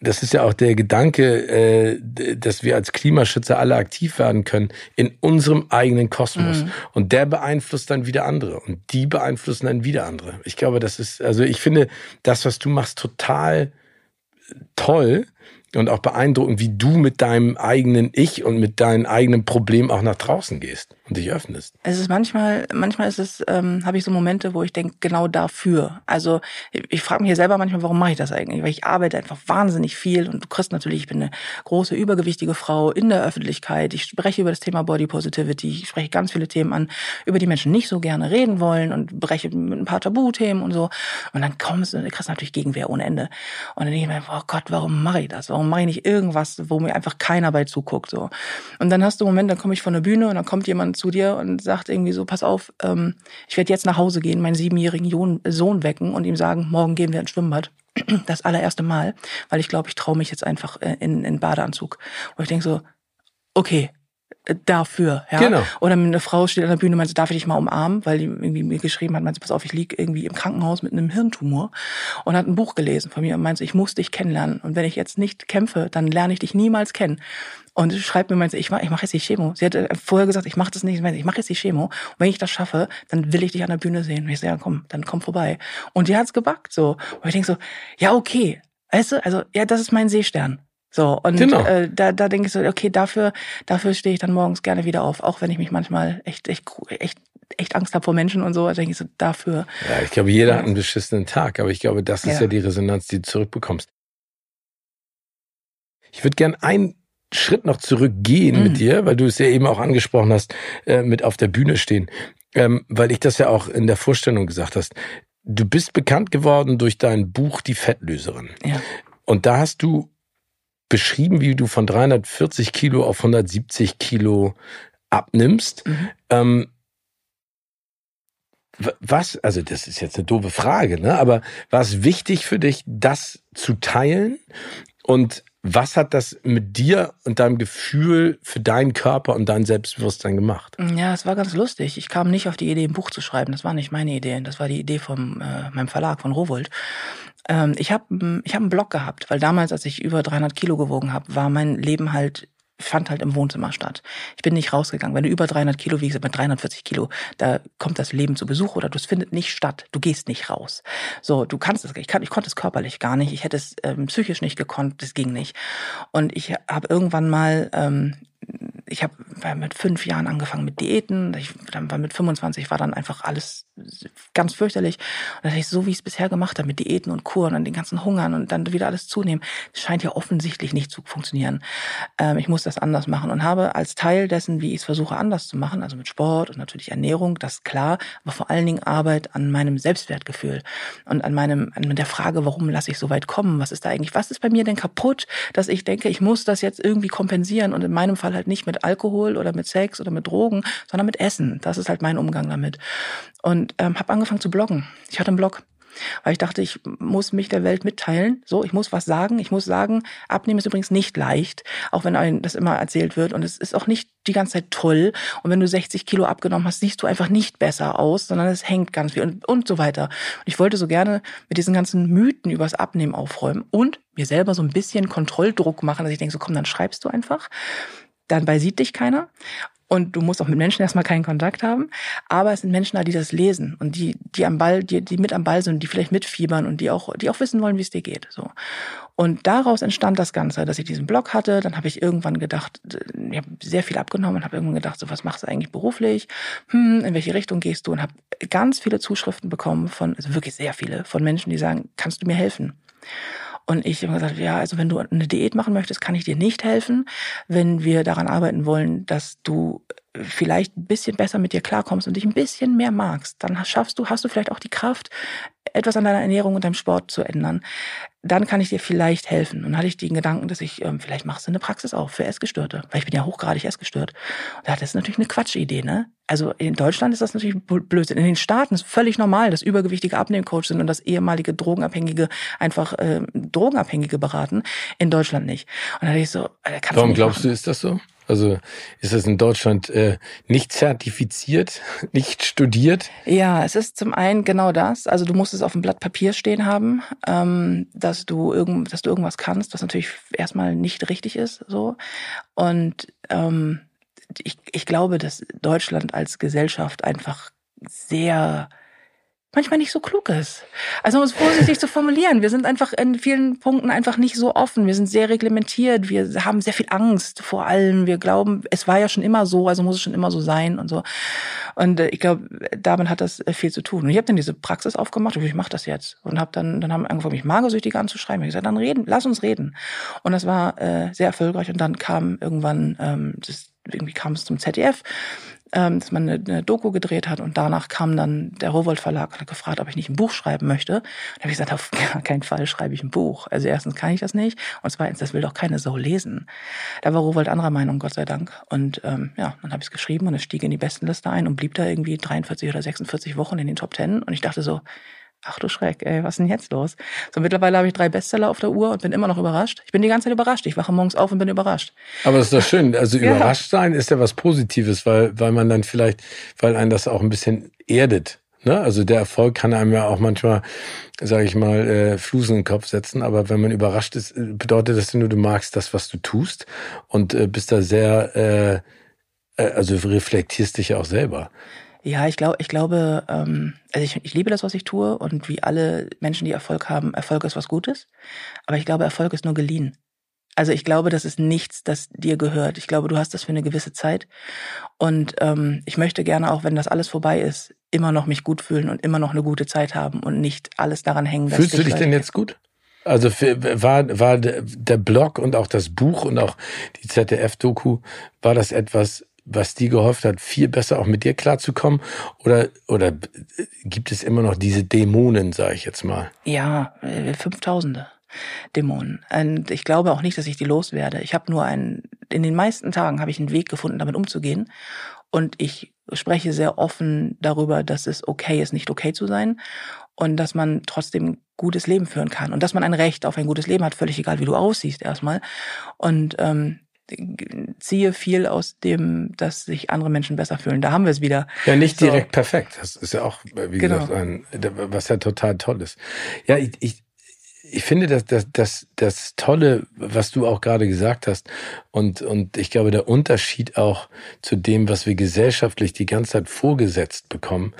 das ist ja auch der Gedanke, äh, dass wir als Klimaschützer alle aktiv werden können in unserem eigenen Kosmos. Mhm. Und der beeinflusst dann wieder andere. Und die beeinflussen dann wieder andere. Ich glaube, das ist, also ich finde das, was du machst, total toll und auch beeindruckend, wie du mit deinem eigenen Ich und mit deinem eigenen Problem auch nach draußen gehst und dich öffnest. Es ist manchmal, manchmal ist es, ähm, habe ich so Momente, wo ich denke, genau dafür. Also ich frage mich ja selber manchmal, warum mache ich das eigentlich? Weil ich arbeite einfach wahnsinnig viel und du kriegst natürlich, ich bin eine große übergewichtige Frau in der Öffentlichkeit. Ich spreche über das Thema Body Positivity, ich spreche ganz viele Themen an, über die Menschen nicht so gerne reden wollen und breche mit ein paar Tabuthemen und so. Und dann kommst du, kriegst natürlich Gegenwehr ohne Ende. Und dann denke ich mir, oh Gott, warum mache ich das? Warum mache ich nicht irgendwas, wo mir einfach keiner bei zuguckt? So. Und dann hast du einen Moment, dann komme ich von der Bühne und dann kommt jemand zu dir und sagt irgendwie so, pass auf, ähm, ich werde jetzt nach Hause gehen, meinen siebenjährigen Sohn wecken und ihm sagen, morgen gehen wir ins Schwimmbad. [clears throat] Das allererste Mal, weil ich glaube, ich traue mich jetzt einfach äh, in, in Badeanzug. Und ich denke so, okay, dafür, ja. Genau. Oder eine Frau steht an der Bühne und meint, darf ich dich mal umarmen, weil die irgendwie mir geschrieben hat, meinte, pass auf, ich liege irgendwie im Krankenhaus mit einem Hirntumor und hat ein Buch gelesen von mir und meinte, ich muss dich kennenlernen und wenn ich jetzt nicht kämpfe, dann lerne ich dich niemals kennen. Und schreibt mir, meinte, ich mache ich mach jetzt die Chemo. Sie hat vorher gesagt, ich mache das nicht, ich mache jetzt die Chemo. Und wenn ich das schaffe, dann will ich dich an der Bühne sehen. Und ich sage, ja, komm, dann komm vorbei. Und die hat's gebackt so. Und ich denke so, ja, okay. Weißt du, also, ja, das ist mein Seestern. So, und genau. äh, da, da denke ich so, okay, dafür, dafür stehe ich dann morgens gerne wieder auf, auch wenn ich mich manchmal echt, echt, echt, echt Angst habe vor Menschen und so, da denke ich so, dafür. Ja, ich glaube, jeder hat einen beschissenen Tag, aber ich glaube, das ist ja, ja die Resonanz, die du zurückbekommst. Ich würde gern einen Schritt noch zurückgehen mhm. mit dir, weil du es ja eben auch angesprochen hast, äh, mit auf der Bühne stehen, ähm, weil ich das ja auch in der Vorstellung gesagt hast. Du bist bekannt geworden durch dein Buch Die Fettlöserin. Ja. Und da hast du beschrieben, wie du von 340 Kilo auf 170 Kilo abnimmst. Mhm. Ähm, was, also das ist jetzt eine doofe Frage, ne? aber war es wichtig für dich, das zu teilen? Und was hat das mit dir und deinem Gefühl für deinen Körper und dein Selbstbewusstsein gemacht? Ja, es war ganz lustig. Ich kam nicht auf die Idee, ein Buch zu schreiben. Das war nicht meine Idee. Das war die Idee von äh, meinem Verlag, von Rowold. Ähm, ich habe ich hab einen Blog gehabt, weil damals, als ich über 300 Kilo gewogen habe, war mein Leben halt fand halt im Wohnzimmer statt. Ich bin nicht rausgegangen. Wenn du über 300 Kilo wiegst, mit 340 Kilo, da kommt das Leben zu Besuch oder das findet nicht statt. Du gehst nicht raus. So, du kannst es, ich, kann, ich konnte es körperlich gar nicht. Ich hätte es ähm, psychisch nicht gekonnt, das ging nicht. Und ich habe irgendwann mal ähm, ich habe mit fünf Jahren angefangen mit Diäten. Ich dann war mit 25 war dann einfach alles ganz fürchterlich. Und dann dachte ich, so wie ich es bisher gemacht habe mit Diäten und Kuren und den ganzen Hungern und dann wieder alles zunehmen, das scheint ja offensichtlich nicht zu funktionieren. Ähm, ich muss das anders machen und habe als Teil dessen, wie ich es versuche anders zu machen, also mit Sport und natürlich Ernährung, das klar, aber vor allen Dingen Arbeit an meinem Selbstwertgefühl und an meinem an der Frage, warum lasse ich so weit kommen? Was ist da eigentlich? Was ist bei mir denn kaputt, dass ich denke, ich muss das jetzt irgendwie kompensieren und in meinem Fall halt nicht mit Alkohol oder mit Sex oder mit Drogen, sondern mit Essen. Das ist halt mein Umgang damit. Und ähm, habe angefangen zu bloggen. Ich hatte einen Blog weil ich dachte, ich muss mich der Welt mitteilen. So, ich muss was sagen. Ich muss sagen, abnehmen ist übrigens nicht leicht, auch wenn einem das immer erzählt wird. Und es ist auch nicht die ganze Zeit toll. Und wenn du 60 Kilo abgenommen hast, siehst du einfach nicht besser aus, sondern es hängt ganz viel und, und so weiter. Und ich wollte so gerne mit diesen ganzen Mythen übers Abnehmen aufräumen und mir selber so ein bisschen Kontrolldruck machen, dass ich denke, so komm, dann schreibst du einfach. Dabei sieht dich keiner. Und du musst auch mit Menschen erstmal keinen Kontakt haben. Aber es sind Menschen da, die das lesen und die, die am Ball, die, die mit am Ball sind, die vielleicht mitfiebern und die auch, die auch wissen wollen, wie es dir geht. So. Und daraus entstand das Ganze, dass ich diesen Blog hatte. Dann habe ich irgendwann gedacht, ich habe sehr viel abgenommen und habe irgendwann gedacht, so was machst du eigentlich beruflich? Hm, in welche Richtung gehst du? Und habe ganz viele Zuschriften bekommen von, also wirklich sehr viele, von Menschen, die sagen, kannst du mir helfen? Und ich habe gesagt, ja, also wenn du eine Diät machen möchtest, kann ich dir nicht helfen. Wenn wir daran arbeiten wollen, dass du vielleicht ein bisschen besser mit dir klarkommst und dich ein bisschen mehr magst, dann schaffst du, hast du vielleicht auch die Kraft, etwas an deiner Ernährung und deinem Sport zu ändern dann kann ich dir vielleicht helfen. Und hatte ich den Gedanken, dass ich, ähm, vielleicht machst du eine Praxis auf für Essgestörte, weil ich bin ja hochgradig essgestört. Und das ist natürlich eine Quatschidee, ne? Also in Deutschland ist das natürlich Blödsinn. In den Staaten ist völlig normal, dass übergewichtige Abnehmcoach sind und dass ehemalige Drogenabhängige einfach äh, Drogenabhängige beraten. In Deutschland nicht. Und da dachte ich so, äh, Warum glaubst machen. du, ist das so? Also ist das in Deutschland äh, nicht zertifiziert, [laughs] nicht studiert? Ja, es ist zum einen genau das. Also du musst es auf dem Blatt Papier stehen haben, ähm, dass du irgend, dass du irgendwas kannst, was natürlich erstmal nicht richtig ist. So und ähm, ich, ich glaube, dass Deutschland als Gesellschaft einfach sehr manchmal nicht so klug ist. Also um es vorsichtig zu formulieren, wir sind einfach in vielen Punkten einfach nicht so offen. Wir sind sehr reglementiert, wir haben sehr viel Angst vor allem. Wir glauben, es war ja schon immer so, also muss es schon immer so sein und so. Und äh, ich glaube, damit hat das äh, viel zu tun. Und ich habe dann diese Praxis aufgemacht ich mache das jetzt und habe dann dann haben angefangen, mich magersüchtig anzuschreiben. Ich gesagt, dann reden, lass uns reden. Und das war äh, sehr erfolgreich. Und dann kam irgendwann ähm, das irgendwie kam es zum ZDF ähm, dass man eine, eine, Doku gedreht hat und danach kam dann der Rowold Verlag und hat gefragt, ob ich nicht ein Buch schreiben möchte. Und da habe ich gesagt, auf gar keinen Fall schreibe ich ein Buch. Also erstens kann ich das nicht und zweitens, das will doch keine Sau lesen. Da war Rowold anderer Meinung, Gott sei Dank. Und ähm, ja, dann habe ich es geschrieben und es stieg in die Bestenliste ein und blieb da irgendwie 43 oder 46 Wochen in den Top Ten. Und ich dachte so, ach du Schreck, ey, was ist denn jetzt los? So mittlerweile habe ich drei Bestseller auf der Uhr und bin immer noch überrascht. Ich bin die ganze Zeit überrascht. Ich wache morgens auf und bin überrascht. Aber das ist doch schön. Also ja. überrascht sein ist ja was Positives, weil, weil man dann vielleicht, weil einen das auch ein bisschen erdet. Ne? Also der Erfolg kann einem ja auch manchmal, sage ich mal, äh, Flusen in den Kopf setzen. Aber wenn man überrascht ist, bedeutet das nur, du magst das, was du tust und äh, bist da sehr, äh, äh also reflektierst dich ja auch selber. Ja, ich glaube, ich glaube, ähm, also ich, ich liebe das, was ich tue und wie alle Menschen, die Erfolg haben, Erfolg ist was Gutes. Aber ich glaube, Erfolg ist nur geliehen. Also ich glaube, das ist nichts, das dir gehört. Ich glaube, du hast das für eine gewisse Zeit. Und ähm, ich möchte gerne, auch wenn das alles vorbei ist, immer noch mich gut fühlen und immer noch eine gute Zeit haben und nicht alles daran hängen. Fühlst du dich denn jetzt gut? Also für, war, war der Blog und auch das Buch und auch die ZDF-Doku, war das etwas, was die gehofft hat, viel besser auch mit dir klarzukommen? Oder, oder gibt es immer noch diese Dämonen, sage ich jetzt mal? Ja, äh, Fünftausende. Dämonen. Und ich glaube auch nicht, dass ich die loswerde. Ich habe nur einen, in den meisten Tagen habe ich einen Weg gefunden, damit umzugehen. Und ich spreche sehr offen darüber, dass es okay ist, nicht okay zu sein und dass man trotzdem gutes Leben führen kann und dass man ein Recht auf ein gutes Leben hat, völlig egal, wie du aussiehst erstmal. Und ähm, ziehe viel aus dem, dass sich andere Menschen besser fühlen. Da haben wir es wieder. Ja, nicht direkt perfekt. Das ist ja auch, wie genau. gesagt, ein, was ja total toll ist. Ja, ich, ich, ich finde, dass das, das, das Tolle, was du auch gerade gesagt hast, und, und ich glaube, der Unterschied auch zu dem, was wir gesellschaftlich die ganze Zeit vorgesetzt bekommen,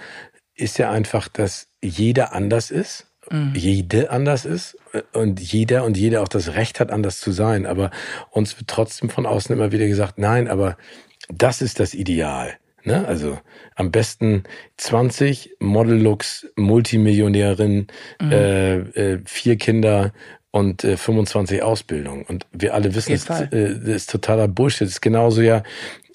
ist ja einfach, dass jeder anders ist, mhm. jede anders ist und jeder und jede auch das Recht hat, anders zu sein. Aber uns wird trotzdem von außen immer wieder gesagt, nein, aber das ist das Ideal. Ne? Also am besten 20 Model-Looks, Multimillionärin, mhm. äh, äh, vier Kinder und äh, 25 Ausbildungen. Und wir alle wissen, es äh, das ist totaler Bullshit. Das ist genauso ja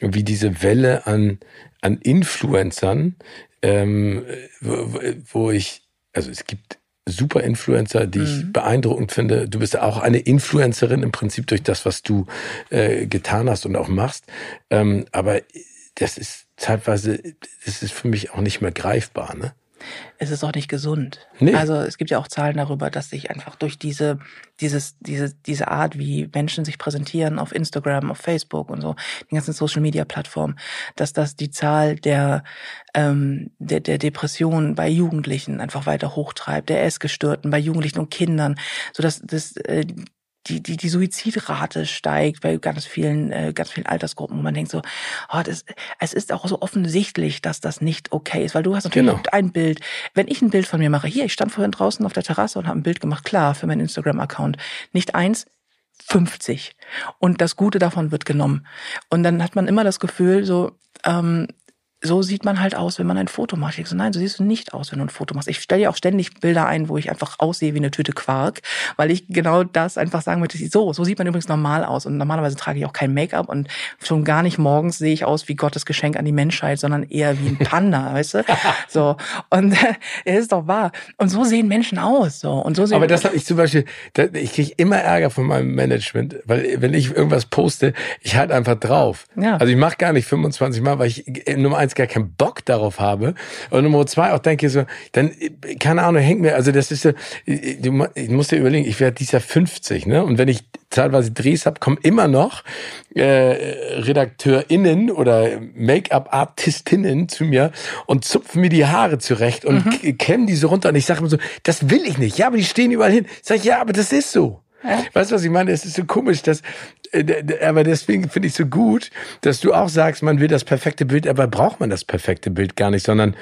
wie diese Welle an, an Influencern, ähm, wo, wo ich, also es gibt super Influencer, die ich mhm. beeindruckend finde. Du bist auch eine Influencerin im Prinzip durch das, was du äh, getan hast und auch machst. Ähm, aber das ist teilweise, das ist für mich auch nicht mehr greifbar, ne? Es ist auch nicht gesund. Nee. Also es gibt ja auch Zahlen darüber, dass sich einfach durch diese, dieses, diese, diese Art, wie Menschen sich präsentieren auf Instagram, auf Facebook und so, die ganzen Social Media Plattformen, dass das die Zahl der, ähm, der, der Depressionen bei Jugendlichen einfach weiter hochtreibt, der Essgestörten bei Jugendlichen und Kindern, so dass das äh, die, die, die Suizidrate steigt bei ganz vielen, äh, ganz vielen Altersgruppen, wo man denkt so, oh, das, es ist auch so offensichtlich, dass das nicht okay ist, weil du hast natürlich genau. ein Bild. Wenn ich ein Bild von mir mache, hier, ich stand vorhin draußen auf der Terrasse und habe ein Bild gemacht, klar, für meinen Instagram-Account. Nicht eins, 50. Und das Gute davon wird genommen. Und dann hat man immer das Gefühl, so, ähm, so sieht man halt aus, wenn man ein Foto macht. Ich so, nein, so siehst du nicht aus, wenn du ein Foto machst. Ich stelle ja auch ständig Bilder ein, wo ich einfach aussehe wie eine Tüte Quark, weil ich genau das einfach sagen möchte. So, so sieht man übrigens normal aus. Und normalerweise trage ich auch kein Make-up und schon gar nicht morgens sehe ich aus wie Gottes Geschenk an die Menschheit, sondern eher wie ein Panda, [laughs] weißt du? So. Und [laughs] es ist doch wahr. Und so sehen Menschen aus. So. Und so sehen Aber das habe ich zum Beispiel, ich kriege immer Ärger von meinem Management, weil wenn ich irgendwas poste, ich halt einfach drauf. Ja. Also ich mache gar nicht 25 Mal, weil ich äh, Nummer eins jetzt gar keinen Bock darauf habe. Und Nummer zwei auch denke so, dann, keine Ahnung, hängt mir, also das ist so, ich muss dir überlegen, ich werde dieses Jahr 50, ne? Und wenn ich teilweise Drehs habe, kommen immer noch äh, RedakteurInnen oder Make-up-Artistinnen zu mir und zupfen mir die Haare zurecht und mhm. kämmen die so runter. Und ich sage immer so, das will ich nicht. Ja, aber die stehen überall hin. Sag ich, ja, aber das ist so. Ja. [laughs] Weißt du, was ich meine? Es ist so komisch, dass, äh, aber deswegen finde ich so gut, dass du auch sagst, man will das perfekte Bild, aber braucht man das perfekte Bild gar nicht, sondern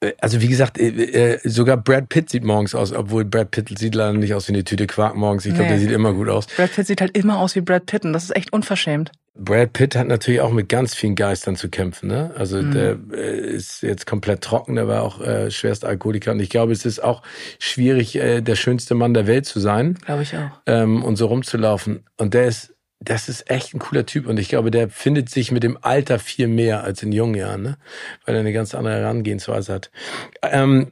äh, also wie gesagt, äh, sogar Brad Pitt sieht morgens aus, obwohl Brad Pitt sieht leider nicht aus wie eine Tüte Quark morgens. Ich glaube, nee. der sieht immer gut aus. Brad Pitt sieht halt immer aus wie Brad Pitt und das ist echt unverschämt. Brad Pitt hat natürlich auch mit ganz vielen Geistern zu kämpfen. Ne? Also mhm. der äh, ist jetzt komplett trocken, der war auch äh, schwerst Alkoholiker. Und ich glaube, es ist auch schwierig, äh, der schönste Mann der Welt zu sein. Glaube ich auch. Ähm, und so rumzulaufen. Und der ist, das ist echt ein cooler Typ. Und ich glaube, der findet sich mit dem Alter viel mehr als in jungen Jahren, ne? weil er eine ganz andere Herangehensweise hat. Ähm,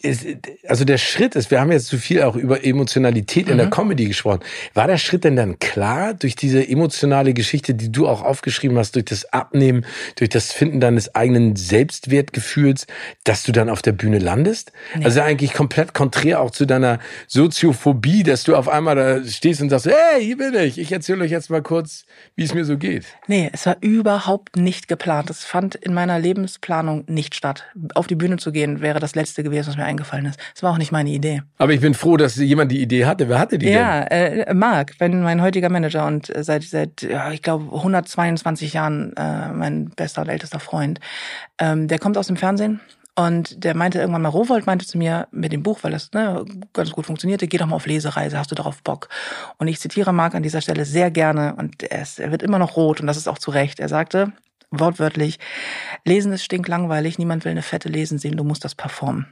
ist, also der Schritt ist, wir haben jetzt zu viel auch über Emotionalität mhm. in der mhm. Comedy gesprochen. War der Schritt denn dann klar durch diese emotionale Geschichte, die du auch aufgeschrieben hast, durch das Abnehmen, durch das Finden deines eigenen Selbstwertgefühls, dass du dann auf der Bühne landest? Nee. Also eigentlich komplett konträr auch zu deiner Soziophobie, dass du auf einmal da stehst und sagst, hey, hier bin ich. Ich erzähle euch jetzt mal kurz, wie es mir so geht. Nee, es war überhaupt nicht geplant. Es fand in meiner Lebensplanung nicht statt. Auf die Bühne zu gehen wäre das Letzte gewesen, was mir eingefallen ist. Das war auch nicht meine Idee. Aber ich bin froh, dass jemand die Idee hatte. Wer hatte die ja, denn? Ja, äh, Marc, wenn mein heutiger Manager und äh, seit seit ja, ich glaube 122 Jahren äh, mein bester und ältester Freund. Ähm, der kommt aus dem Fernsehen und der meinte irgendwann mal, Rowold meinte zu mir mit dem Buch, weil das ne, ganz gut funktionierte, geh doch mal auf Lesereise, hast du darauf Bock? Und ich zitiere Marc an dieser Stelle sehr gerne und er, ist, er wird immer noch rot und das ist auch zu Recht. Er sagte, wortwörtlich, Lesen ist stinklangweilig, niemand will eine fette Lesen sehen, du musst das performen.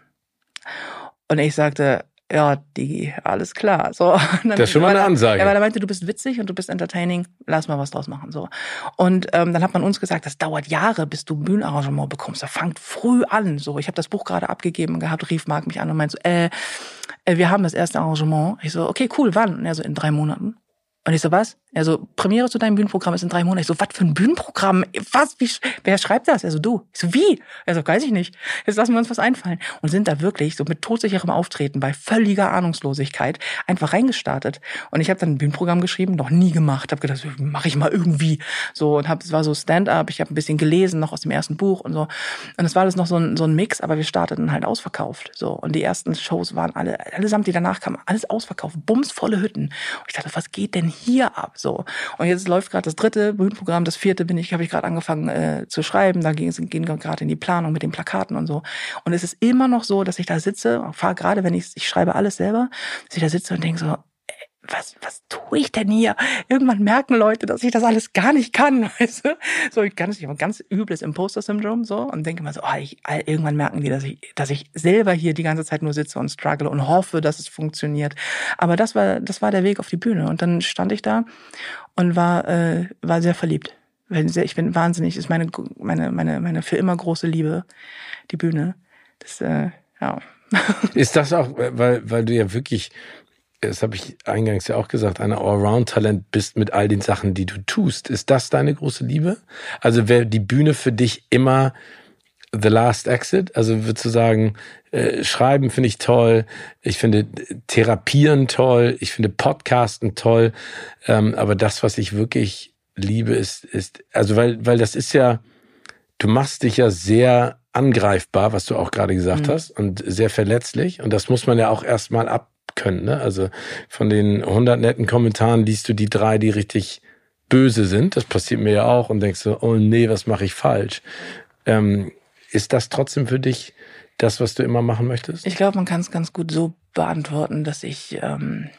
Und ich sagte, ja, Digi, alles klar. So, [laughs] dann, das ist schon mal eine Ansage. Ja, weil er meinte, du bist witzig und du bist entertaining, lass mal was draus machen. So. Und ähm, dann hat man uns gesagt, das dauert Jahre, bis du Bühnenarrangement bekommst. Das fangt früh an. So, ich habe das Buch gerade abgegeben gehabt, rief Marc mich an und meinte so, äh, äh, wir haben das erste Arrangement. Ich so, okay, cool, wann? Und er so, in drei Monaten. Und ich so, was? Er so, Premiere zu deinem Bühnenprogramm ist in drei Monaten. Ich so, was für ein Bühnenprogramm? Was? Wie, wer schreibt das? Er so, du. Ich so, wie? Er so, weiß ich nicht. Jetzt lassen wir uns was einfallen. Und sind da wirklich so mit todsicherem Auftreten bei völliger Ahnungslosigkeit einfach reingestartet. Und ich habe dann ein Bühnenprogramm geschrieben, noch nie gemacht. Habe gedacht, mache ich mal irgendwie. So und hab, es war so Stand-up. Ich habe ein bisschen gelesen, noch aus dem ersten Buch und so. Und es war alles noch so ein, so ein Mix, aber wir starteten halt ausverkauft. So und die ersten Shows waren alle, allesamt, die danach kamen, alles ausverkauft, bumsvolle Hütten. Und ich dachte, was geht denn hier ab? So. Und jetzt läuft gerade das dritte Bühnenprogramm, das vierte bin ich, habe ich gerade angefangen äh, zu schreiben. Da gehen, gehen wir gerade in die Planung mit den Plakaten und so. Und es ist immer noch so, dass ich da sitze, gerade wenn ich, ich schreibe alles selber, dass ich da sitze und denke so, was, was tue ich denn hier? Irgendwann merken Leute, dass ich das alles gar nicht kann, [laughs] weißt du? So, ich kann es nicht, ganz übles Imposter-Syndrom, so, und denke mal so, oh, ich, irgendwann merken die, dass ich, dass ich selber hier die ganze Zeit nur sitze und struggle und hoffe, dass es funktioniert. Aber das war, das war der Weg auf die Bühne. Und dann stand ich da und war, äh, war sehr verliebt. Ich bin wahnsinnig, ist meine, meine, meine, meine für immer große Liebe, die Bühne. Das, äh, ja. [laughs] Ist das auch, weil, weil du ja wirklich das habe ich eingangs ja auch gesagt, ein Allround-Talent bist mit all den Sachen, die du tust. Ist das deine große Liebe? Also wäre die Bühne für dich immer the last exit? Also würdest du sagen, äh, Schreiben finde ich toll, ich finde Therapieren toll, ich finde Podcasten toll, ähm, aber das, was ich wirklich liebe, ist, ist, also weil, weil das ist ja, du machst dich ja sehr angreifbar, was du auch gerade gesagt mhm. hast, und sehr verletzlich. Und das muss man ja auch erstmal ab können. Ne? Also von den 100 netten Kommentaren liest du die drei, die richtig böse sind. Das passiert mir ja auch und denkst so, oh nee, was mache ich falsch? Ähm, ist das trotzdem für dich das, was du immer machen möchtest? Ich glaube, man kann es ganz gut so beantworten, dass ich ähm,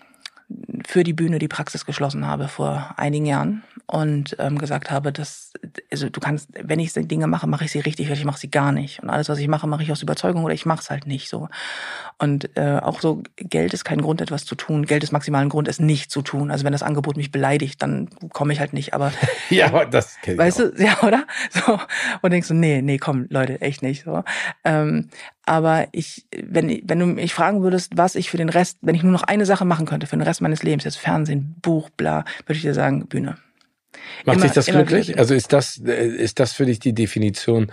für die Bühne die Praxis geschlossen habe vor einigen Jahren und ähm, gesagt habe, dass also du kannst, wenn ich Dinge mache, mache ich sie richtig oder ich mache sie gar nicht und alles, was ich mache, mache ich aus Überzeugung oder ich mache es halt nicht so. Und äh, auch so Geld ist kein Grund, etwas zu tun. Geld ist maximal ein Grund, es nicht zu tun. Also wenn das Angebot mich beleidigt, dann komme ich halt nicht. Aber [laughs] ja, das kenn ich weißt auch. du, [laughs] ja oder so und denkst du, nee, nee, komm, Leute, echt nicht so. Ähm, aber ich, wenn, wenn du mich fragen würdest, was ich für den Rest, wenn ich nur noch eine Sache machen könnte für den Rest meines Lebens, jetzt Fernsehen, Buch, bla, würde ich dir sagen, Bühne. Macht immer, dich das glücklich? Also ist das, ist das für dich die Definition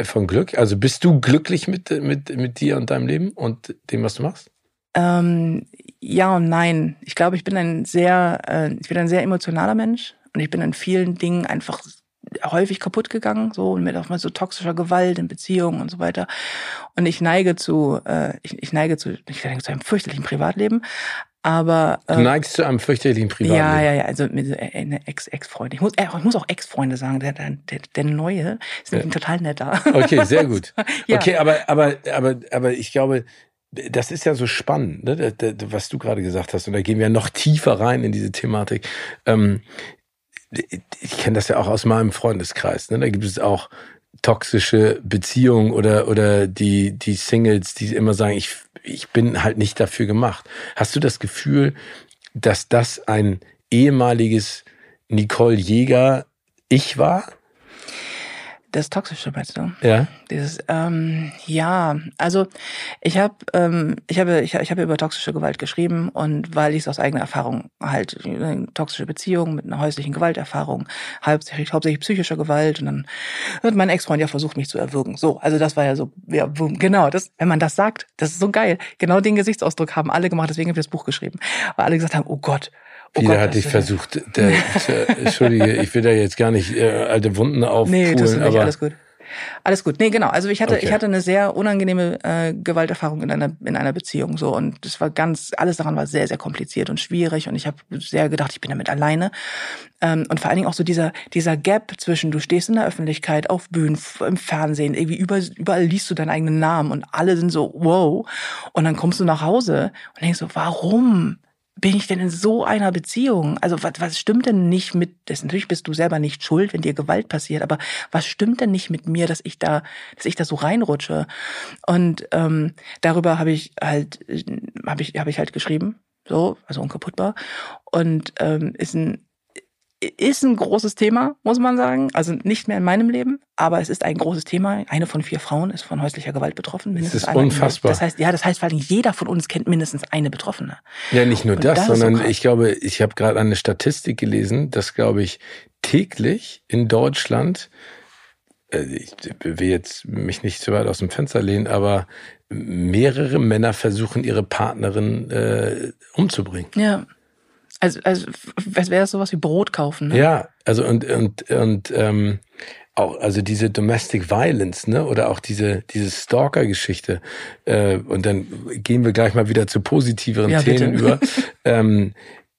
von Glück? Also bist du glücklich mit, mit, mit dir und deinem Leben und dem, was du machst? Ähm, ja und nein. Ich glaube, ich bin ein sehr, äh, ich bin ein sehr emotionaler Mensch und ich bin in vielen Dingen einfach häufig kaputt gegangen, so und mit auch mal so toxischer Gewalt in Beziehungen und so weiter. Und ich neige zu, äh, ich, ich neige zu, ich neige zu einem fürchterlichen Privatleben. Aber äh, du neigst zu einem fürchterlichen Privatleben. Ja, ja, ja. Also mit äh, eine Ex Ex-Freundin. Ich muss, äh, ich muss auch Ex-Freunde sagen. Der, der, der neue ist ja. total netter. Okay, [laughs] sehr gut. ja. Okay, aber aber aber aber ich glaube, das ist ja so spannend, ne? was du gerade gesagt hast. Und da gehen wir noch tiefer rein in diese Thematik. Ähm, ich kenne das ja auch aus meinem Freundeskreis. Ne? Da gibt es auch toxische Beziehungen oder oder die die Singles, die immer sagen, ich ich bin halt nicht dafür gemacht. Hast du das Gefühl, dass das ein ehemaliges Nicole Jäger ich war? Das Toxische meinst du? Ja. Dieses, ähm, ja, also ich habe ähm, ich habe ich, ich habe über toxische Gewalt geschrieben und weil ich es aus eigener Erfahrung halt eine toxische Beziehung mit einer häuslichen Gewalterfahrung, hauptsächlich hauptsächlich psychischer Gewalt und dann hat mein Ex-Freund ja versucht mich zu erwürgen. So, also das war ja so ja boom, genau, das wenn man das sagt, das ist so geil. Genau den Gesichtsausdruck haben alle gemacht, deswegen habe ich das Buch geschrieben. Weil alle gesagt haben, oh Gott, Oh Wieder hatte ich versucht, der, Entschuldige, ich will da jetzt gar nicht äh, alte Wunden aufholen. Nee, tust du nicht, aber alles gut. Alles gut. Nee, genau. Also ich hatte, okay. ich hatte eine sehr unangenehme äh, Gewalterfahrung in einer, in einer Beziehung so und das war ganz, alles daran war sehr, sehr kompliziert und schwierig und ich habe sehr gedacht, ich bin damit alleine. Ähm, und vor allen Dingen auch so dieser, dieser Gap zwischen, du stehst in der Öffentlichkeit, auf Bühnen, im Fernsehen, irgendwie überall, überall liest du deinen eigenen Namen und alle sind so, wow. Und dann kommst du nach Hause und denkst so, warum? Bin ich denn in so einer Beziehung? Also was, was stimmt denn nicht mit, das natürlich bist du selber nicht schuld, wenn dir Gewalt passiert, aber was stimmt denn nicht mit mir, dass ich da, dass ich da so reinrutsche? Und ähm, darüber habe ich halt, habe ich, habe ich halt geschrieben, so, also unkaputtbar. Und ähm, ist ein ist ein großes Thema, muss man sagen. Also nicht mehr in meinem Leben, aber es ist ein großes Thema. Eine von vier Frauen ist von häuslicher Gewalt betroffen. Mindestens das ist unfassbar. Das heißt, ja, das heißt vor allem, jeder von uns kennt mindestens eine Betroffene. Ja, nicht nur das, das sondern so ich glaube, ich habe gerade eine Statistik gelesen, dass, glaube ich, täglich in Deutschland äh, ich will jetzt mich nicht zu weit aus dem Fenster lehnen, aber mehrere Männer versuchen, ihre Partnerin äh, umzubringen. Ja. Also, also als wäre es sowas wie Brot kaufen. Ne? Ja, also und und und ähm, auch also diese Domestic Violence, ne, oder auch diese diese Stalker-Geschichte. Äh, und dann gehen wir gleich mal wieder zu positiveren ja, Themen bitte. über. [laughs] ähm,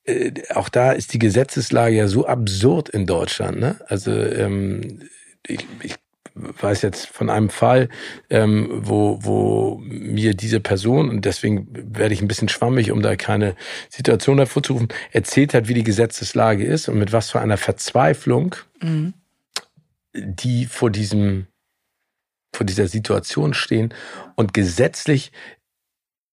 äh, auch da ist die Gesetzeslage ja so absurd in Deutschland, ne? Also ähm, ich, ich weiß jetzt von einem Fall, ähm, wo, wo mir diese Person, und deswegen werde ich ein bisschen schwammig, um da keine Situation hervorzurufen, erzählt hat, wie die Gesetzeslage ist und mit was für einer Verzweiflung mhm. die vor diesem, vor dieser Situation stehen und gesetzlich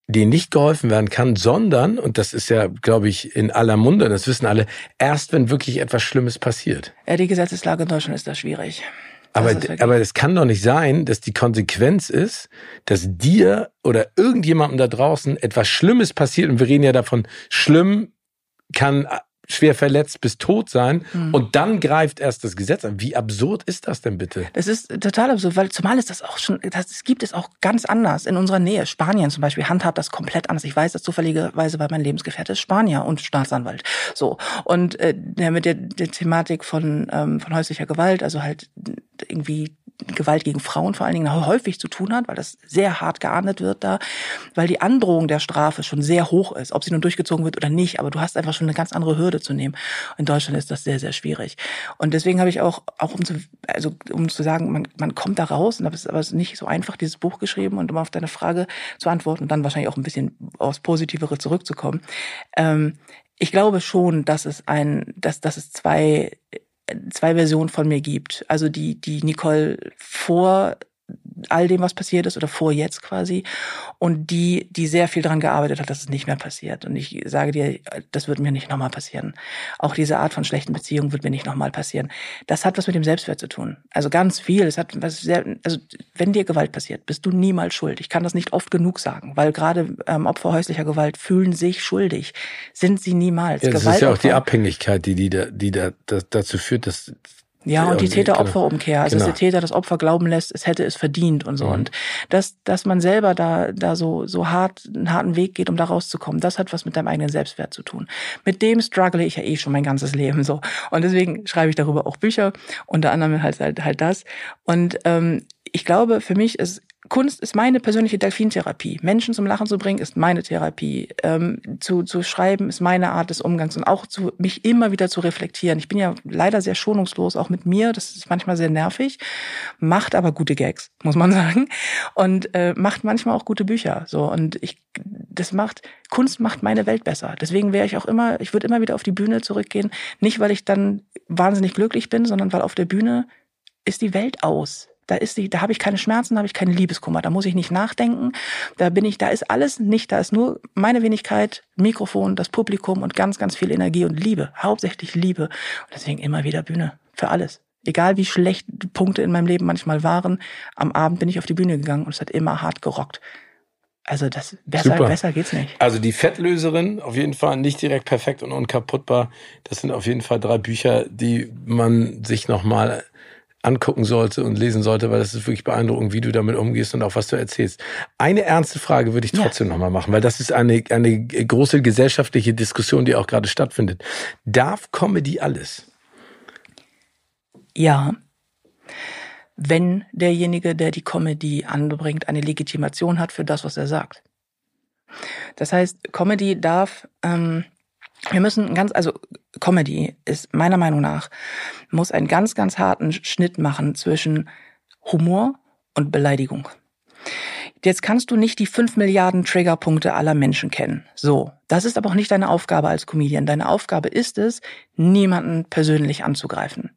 denen nicht geholfen werden kann, sondern, und das ist ja, glaube ich, in aller Munde, das wissen alle, erst wenn wirklich etwas Schlimmes passiert. Ja, die Gesetzeslage in Deutschland ist da schwierig. Aber, aber es kann doch nicht sein, dass die Konsequenz ist, dass dir oder irgendjemandem da draußen etwas Schlimmes passiert und wir reden ja davon, schlimm kann schwer verletzt bis tot sein mhm. und dann greift erst das Gesetz an. Wie absurd ist das denn bitte? Das ist total absurd, weil zumal ist das auch schon, das gibt es auch ganz anders in unserer Nähe. Spanien zum Beispiel handhabt das komplett anders. Ich weiß das zufälligerweise, weil mein Lebensgefährte ist Spanier und Staatsanwalt. So und äh, mit der, der Thematik von ähm, von häuslicher Gewalt, also halt irgendwie Gewalt gegen Frauen vor allen Dingen häufig zu tun hat, weil das sehr hart geahndet wird da, weil die Androhung der Strafe schon sehr hoch ist, ob sie nun durchgezogen wird oder nicht, aber du hast einfach schon eine ganz andere Hürde zu nehmen. In Deutschland ist das sehr, sehr schwierig. Und deswegen habe ich auch, auch um zu, also um zu sagen, man, man kommt da raus, und das ist aber nicht so einfach, dieses Buch geschrieben und um auf deine Frage zu antworten und dann wahrscheinlich auch ein bisschen aufs Positivere zurückzukommen. Ähm, ich glaube schon, dass es ein, dass, dass es zwei zwei Versionen von mir gibt. Also die, die Nicole vor all dem, was passiert ist oder vor jetzt quasi und die, die sehr viel daran gearbeitet hat, dass es nicht mehr passiert. Und ich sage dir, das wird mir nicht nochmal passieren. Auch diese Art von schlechten Beziehungen wird mir nicht nochmal passieren. Das hat was mit dem Selbstwert zu tun. Also ganz viel. Es hat was sehr, also wenn dir Gewalt passiert, bist du niemals schuld. Ich kann das nicht oft genug sagen, weil gerade ähm, Opfer häuslicher Gewalt fühlen sich schuldig. Sind sie niemals. Ja, das ist ja auch die Abhängigkeit, die, die, da, die da, dazu führt, dass ja, und die Täter-Opfer-Umkehr, also genau. dass der Täter das Opfer glauben lässt, es hätte es verdient und so. Mhm. Und dass, dass man selber da, da so, so hart, einen harten Weg geht, um da rauszukommen, das hat was mit deinem eigenen Selbstwert zu tun. Mit dem struggle ich ja eh schon mein ganzes Leben so. Und deswegen schreibe ich darüber auch Bücher, unter anderem halt halt, halt das. Und ähm, ich glaube, für mich ist Kunst ist meine persönliche Delfintherapie. Menschen zum Lachen zu bringen, ist meine Therapie. Ähm, zu, zu schreiben ist meine Art des Umgangs und auch zu, mich immer wieder zu reflektieren. Ich bin ja leider sehr schonungslos, auch mit mir. Das ist manchmal sehr nervig, macht aber gute Gags, muss man [laughs] sagen. Und äh, macht manchmal auch gute Bücher. So und ich, das macht Kunst macht meine Welt besser. Deswegen wäre ich auch immer, ich würde immer wieder auf die Bühne zurückgehen. Nicht, weil ich dann wahnsinnig glücklich bin, sondern weil auf der Bühne ist die Welt aus da ist die, da habe ich keine Schmerzen, da habe ich keine Liebeskummer, da muss ich nicht nachdenken. Da bin ich, da ist alles nicht, da ist nur meine Wenigkeit, Mikrofon, das Publikum und ganz, ganz viel Energie und Liebe, hauptsächlich Liebe. Und deswegen immer wieder Bühne für alles. Egal wie schlecht Punkte in meinem Leben manchmal waren, am Abend bin ich auf die Bühne gegangen und es hat immer hart gerockt. Also das besser, Super. besser geht's nicht. Also die Fettlöserin auf jeden Fall nicht direkt perfekt und unkaputtbar. Das sind auf jeden Fall drei Bücher, die man sich nochmal angucken sollte und lesen sollte, weil das ist wirklich beeindruckend, wie du damit umgehst und auch was du erzählst. Eine ernste Frage würde ich trotzdem ja. nochmal machen, weil das ist eine, eine große gesellschaftliche Diskussion, die auch gerade stattfindet. Darf Comedy alles? Ja. Wenn derjenige, der die Comedy anbringt, eine Legitimation hat für das, was er sagt. Das heißt, Comedy darf ähm, wir müssen ganz, also Comedy ist meiner Meinung nach, muss einen ganz, ganz harten Schnitt machen zwischen Humor und Beleidigung. Jetzt kannst du nicht die fünf Milliarden Triggerpunkte aller Menschen kennen. So. Das ist aber auch nicht deine Aufgabe als Comedian. Deine Aufgabe ist es, niemanden persönlich anzugreifen.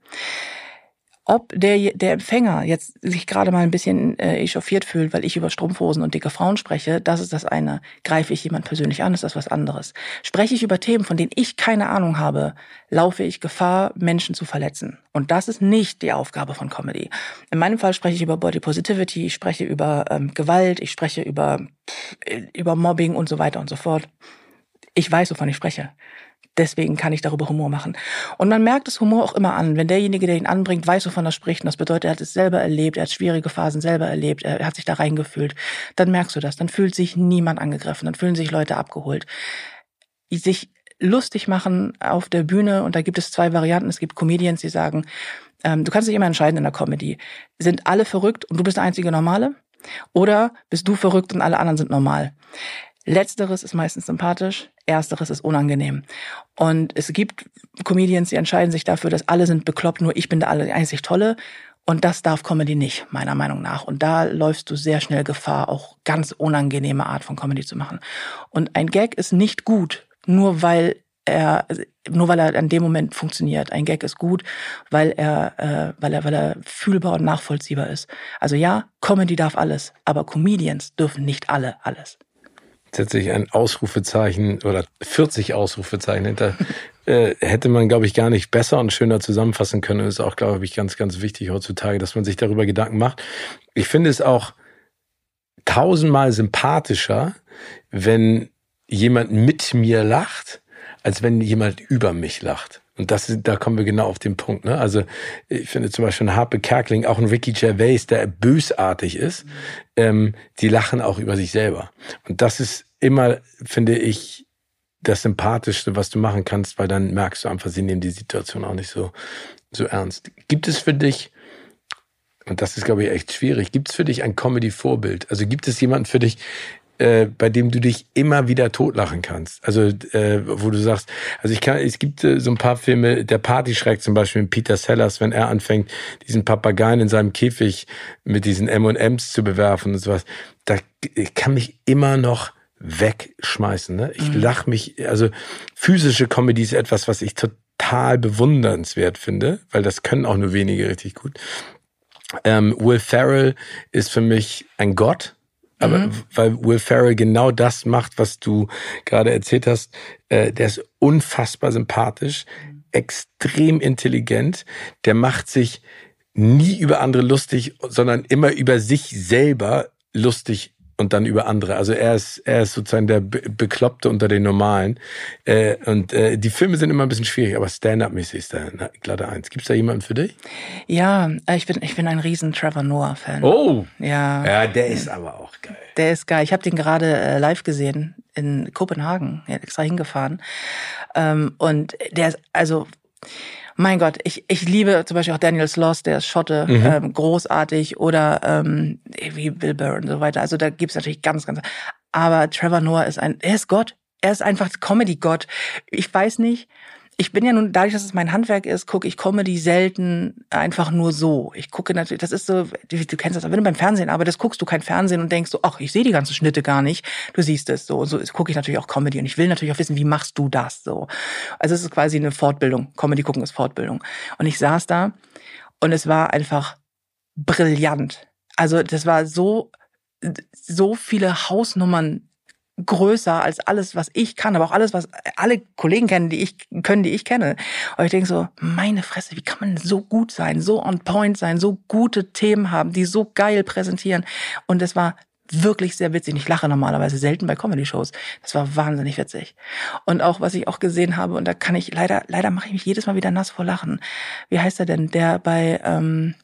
Ob der, der Empfänger jetzt sich gerade mal ein bisschen äh, echauffiert fühlt, weil ich über Strumpfhosen und dicke Frauen spreche, das ist das eine. Greife ich jemand persönlich an, ist das was anderes. Spreche ich über Themen, von denen ich keine Ahnung habe, laufe ich Gefahr, Menschen zu verletzen. Und das ist nicht die Aufgabe von Comedy. In meinem Fall spreche ich über Body Positivity, ich spreche über ähm, Gewalt, ich spreche über, über Mobbing und so weiter und so fort. Ich weiß, wovon ich spreche. Deswegen kann ich darüber Humor machen. Und man merkt das Humor auch immer an. Wenn derjenige, der ihn anbringt, weiß, wovon er spricht, und das bedeutet, er hat es selber erlebt, er hat schwierige Phasen selber erlebt, er hat sich da reingefühlt, dann merkst du das. Dann fühlt sich niemand angegriffen, dann fühlen sich Leute abgeholt. Sich lustig machen auf der Bühne, und da gibt es zwei Varianten. Es gibt Comedians, die sagen, ähm, du kannst dich immer entscheiden in der Comedy. Sind alle verrückt und du bist der einzige Normale? Oder bist du verrückt und alle anderen sind normal? Letzteres ist meistens sympathisch, ersteres ist unangenehm. Und es gibt Comedians, die entscheiden sich dafür, dass alle sind bekloppt, nur ich bin der alle einzig Tolle. Und das darf Comedy nicht, meiner Meinung nach. Und da läufst du sehr schnell Gefahr, auch ganz unangenehme Art von Comedy zu machen. Und ein Gag ist nicht gut, nur weil er nur weil er an dem Moment funktioniert. Ein Gag ist gut, weil er, äh, weil er, weil er fühlbar und nachvollziehbar ist. Also ja, Comedy darf alles, aber Comedians dürfen nicht alle alles setze ich ein Ausrufezeichen oder 40 Ausrufezeichen hinter, [laughs] äh, hätte man, glaube ich, gar nicht besser und schöner zusammenfassen können. Ist auch, glaube ich, ganz, ganz wichtig heutzutage, dass man sich darüber Gedanken macht. Ich finde es auch tausendmal sympathischer, wenn jemand mit mir lacht, als wenn jemand über mich lacht. Und das, da kommen wir genau auf den Punkt. Ne? Also ich finde zum Beispiel ein Harpe Kerkling, auch ein Ricky Gervais, der bösartig ist, mhm. ähm, die lachen auch über sich selber. Und das ist immer, finde ich, das Sympathischste, was du machen kannst, weil dann merkst du einfach, sie nehmen die Situation auch nicht so, so ernst. Gibt es für dich, und das ist, glaube ich, echt schwierig, gibt es für dich ein Comedy-Vorbild? Also gibt es jemanden für dich, äh, bei dem du dich immer wieder totlachen kannst. Also äh, wo du sagst, also ich kann, es gibt äh, so ein paar Filme, der Partyschreck zum Beispiel mit Peter Sellers, wenn er anfängt, diesen Papageien in seinem Käfig mit diesen M&M's zu bewerfen und sowas, da ich kann mich immer noch wegschmeißen. Ne? Ich mhm. lach mich, also physische Comedy ist etwas, was ich total bewundernswert finde, weil das können auch nur wenige richtig gut. Ähm, Will Ferrell ist für mich ein Gott aber mhm. weil Will Ferrell genau das macht, was du gerade erzählt hast, äh, der ist unfassbar sympathisch, extrem intelligent, der macht sich nie über andere lustig, sondern immer über sich selber lustig und dann über andere. Also er ist, er ist sozusagen der Be Bekloppte unter den Normalen. Äh, und äh, die Filme sind immer ein bisschen schwierig, aber Stand-up-mäßig ist da glatte Eins. Gibt es da jemanden für dich? Ja, äh, ich bin, ich bin ein riesen Trevor Noah-Fan. Oh! Ja. Ja, der ist aber auch geil. Der ist geil. Ich habe den gerade äh, live gesehen in Kopenhagen. Hat extra hingefahren. Ähm, und der ist, also mein Gott, ich, ich liebe zum Beispiel auch Daniel Sloss, der ist Schotte, mhm. ähm, großartig, oder ähm, wie Bill Burr und so weiter. Also da gibt's natürlich ganz, ganz. Aber Trevor Noah ist ein, er ist Gott. Er ist einfach Comedy-Gott. Ich weiß nicht, ich bin ja nun, dadurch, dass es mein Handwerk ist, gucke ich Comedy selten einfach nur so. Ich gucke natürlich, das ist so, du, du kennst das, wenn du beim Fernsehen arbeitest, guckst du kein Fernsehen und denkst so, ach, ich sehe die ganzen Schnitte gar nicht. Du siehst es so. Und so gucke ich natürlich auch Comedy und ich will natürlich auch wissen, wie machst du das so. Also es ist quasi eine Fortbildung. Comedy gucken ist Fortbildung. Und ich saß da und es war einfach brillant. Also das war so, so viele Hausnummern größer als alles, was ich kann, aber auch alles, was alle Kollegen kennen, die ich können, die ich kenne. Und ich denke so, meine Fresse, wie kann man so gut sein, so on point sein, so gute Themen haben, die so geil präsentieren. Und es war wirklich sehr witzig. Ich lache normalerweise selten bei Comedy-Shows. Das war wahnsinnig witzig. Und auch, was ich auch gesehen habe, und da kann ich leider, leider mache ich mich jedes Mal wieder nass vor Lachen. Wie heißt er denn? Der bei ähm,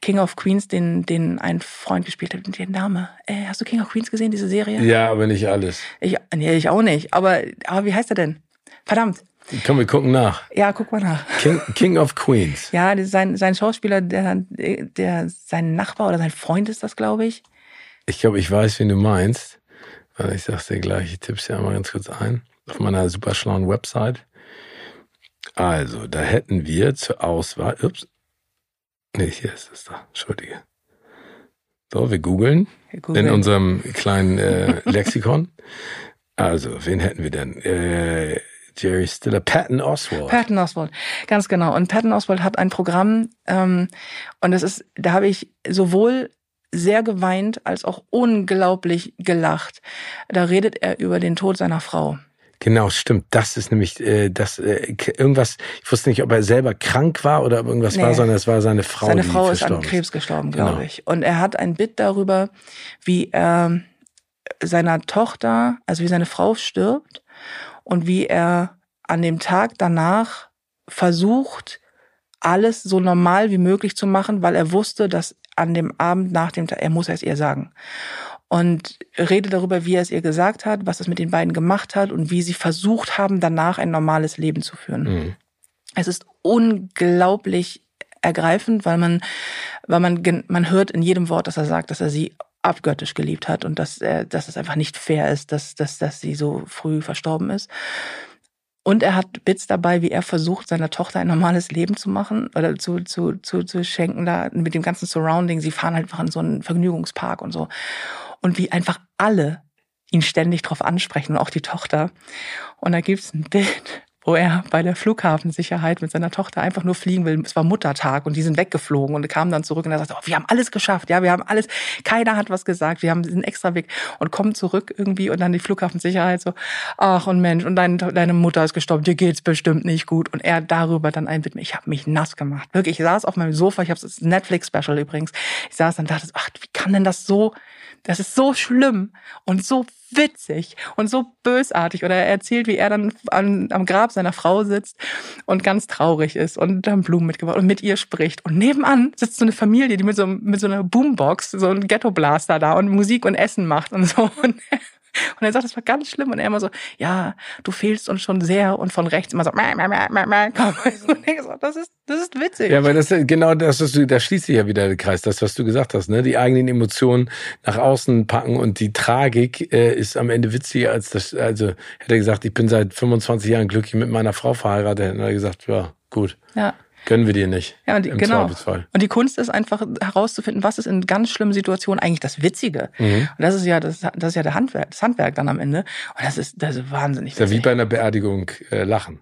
King of Queens, den, den ein Freund gespielt hat. Den Name. Äh, hast du King of Queens gesehen, diese Serie? Ja, aber nicht alles. Ich, nee, ich auch nicht. Aber, aber wie heißt er denn? Verdammt. Komm, wir gucken nach. Ja, guck mal nach. King, King of Queens. [laughs] ja, sein, sein Schauspieler, der, der, sein Nachbar oder sein Freund ist das, glaube ich. Ich glaube, ich weiß, wen du meinst. Ich sag's dir gleich, ich tipp's ja mal ganz kurz ein. Auf meiner super schlauen Website. Also, da hätten wir zur Auswahl, ups, Nee, hier ist es da. Entschuldige. So, wir googeln in unserem kleinen äh, [laughs] Lexikon. Also, wen hätten wir denn? Äh, Jerry Stiller, Patton Oswald. Patton Oswald, ganz genau. Und Patton Oswald hat ein Programm ähm, und das ist, da habe ich sowohl sehr geweint als auch unglaublich gelacht. Da redet er über den Tod seiner Frau. Genau, stimmt. Das ist nämlich äh, das äh, irgendwas. Ich wusste nicht, ob er selber krank war oder ob irgendwas nee. war, sondern es war seine Frau. Seine Frau ist an Krebs gestorben, glaube genau. ich. Und er hat ein Bit darüber, wie er seiner Tochter, also wie seine Frau stirbt und wie er an dem Tag danach versucht, alles so normal wie möglich zu machen, weil er wusste, dass an dem Abend nach dem Tag, er muss es ihr sagen. Und rede darüber, wie er es ihr gesagt hat, was es mit den beiden gemacht hat und wie sie versucht haben, danach ein normales Leben zu führen. Mhm. Es ist unglaublich ergreifend, weil man, weil man, man hört in jedem Wort, dass er sagt, dass er sie abgöttisch geliebt hat und dass er, dass es einfach nicht fair ist, dass, dass, dass sie so früh verstorben ist. Und er hat Bits dabei, wie er versucht, seiner Tochter ein normales Leben zu machen oder zu, zu, zu, zu schenken, da mit dem ganzen Surrounding. Sie fahren halt einfach in so einen Vergnügungspark und so. Und wie einfach alle ihn ständig drauf ansprechen und auch die Tochter. Und da gibt's ein Bild, wo er bei der Flughafensicherheit mit seiner Tochter einfach nur fliegen will. Es war Muttertag und die sind weggeflogen und kamen dann zurück und er sagte, oh, wir haben alles geschafft, ja, wir haben alles, keiner hat was gesagt, wir haben diesen extra Weg und kommen zurück irgendwie und dann die Flughafensicherheit so, ach und Mensch, und dein, deine Mutter ist gestorben, dir geht's bestimmt nicht gut. Und er darüber dann ein ich habe mich nass gemacht. Wirklich, ich saß auf meinem Sofa, ich habe das Netflix-Special übrigens, ich saß dann und dachte, ach, wie kann denn das so das ist so schlimm und so witzig und so bösartig. Oder er erzählt, wie er dann an, am Grab seiner Frau sitzt und ganz traurig ist und dann Blumen mitgebracht und mit ihr spricht. Und nebenan sitzt so eine Familie, die mit so, mit so einer Boombox, so ein Ghetto-Blaster da und Musik und Essen macht und so. [laughs] Und und er sagt, das war ganz schlimm. Und er immer so, ja, du fehlst uns schon sehr. Und von rechts immer so, mäh, mäh, mäh, mäh, mäh. [laughs] Und ich so, das ist, das ist witzig. Ja, weil das genau das, was du, da schließt sich ja wieder der Kreis, das, was du gesagt hast, ne? Die eigenen Emotionen nach außen packen und die Tragik äh, ist am Ende witziger als das, also hätte er gesagt, ich bin seit 25 Jahren glücklich mit meiner Frau verheiratet, hätte er gesagt, ja, gut. Ja. Gönnen wir dir nicht. Ja, und die, genau. Und die Kunst ist einfach herauszufinden, was ist in ganz schlimmen Situationen eigentlich das Witzige. Mhm. Und das ist ja das, das ist ja der Handwerk, das Handwerk dann am Ende. Und das ist, das ist wahnsinnig. Das ist ja wie bei einer Beerdigung äh, lachen.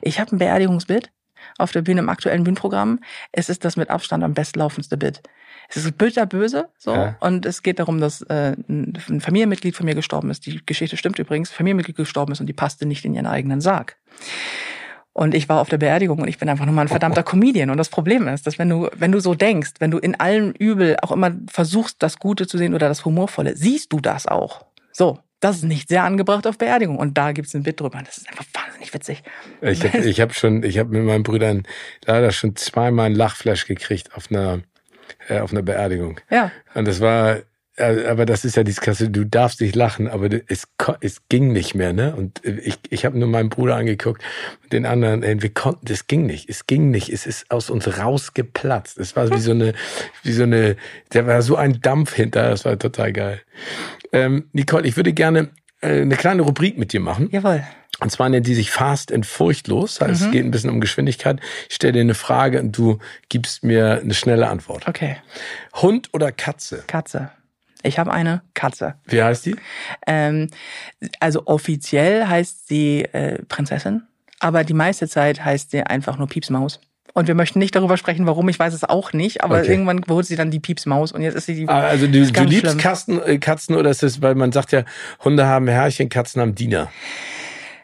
Ich habe ein Beerdigungsbild auf der Bühne im aktuellen Bühnenprogramm. Es ist das mit Abstand am bestlaufendste Bild. Es ist bitterböse, so. Ja. Und es geht darum, dass äh, ein Familienmitglied von mir gestorben ist. Die Geschichte stimmt übrigens. Familienmitglied gestorben ist und die passte nicht in ihren eigenen Sarg. Und ich war auf der Beerdigung und ich bin einfach nur mal ein verdammter Comedian. Und das Problem ist, dass wenn du, wenn du so denkst, wenn du in allem Übel auch immer versuchst, das Gute zu sehen oder das Humorvolle, siehst du das auch. So. Das ist nicht sehr angebracht auf Beerdigung. Und da gibt's ein Bit drüber. Das ist einfach wahnsinnig witzig. Ich habe ich hab schon, ich habe mit meinen Brüdern leider schon zweimal ein Lachflash gekriegt auf einer, äh, auf einer Beerdigung. Ja. Und das war, aber das ist ja dieses Klasse, du darfst nicht lachen, aber es, es ging nicht mehr, ne? Und ich, ich habe nur meinen Bruder angeguckt und den anderen, ey, wir konnten, das ging nicht, es ging nicht, es ist aus uns rausgeplatzt. Es war wie so eine, wie so eine, der war so ein Dampf hinter, das war total geil. Ähm, Nicole, ich würde gerne äh, eine kleine Rubrik mit dir machen. Jawohl. Und zwar nennt die sich Fast and Furchtlos. Also mhm. Es geht ein bisschen um Geschwindigkeit. Ich stelle dir eine Frage und du gibst mir eine schnelle Antwort. Okay. Hund oder Katze? Katze. Ich habe eine Katze. Wie heißt die? Ähm, also offiziell heißt sie äh, Prinzessin, aber die meiste Zeit heißt sie einfach nur Piepsmaus. Und wir möchten nicht darüber sprechen, warum, ich weiß es auch nicht, aber okay. irgendwann wurde sie dann die Piepsmaus und jetzt ist sie die. Ah, also du, du liebst Katzen, äh, Katzen oder ist das, weil man sagt ja, Hunde haben Herrchen, Katzen haben Diener.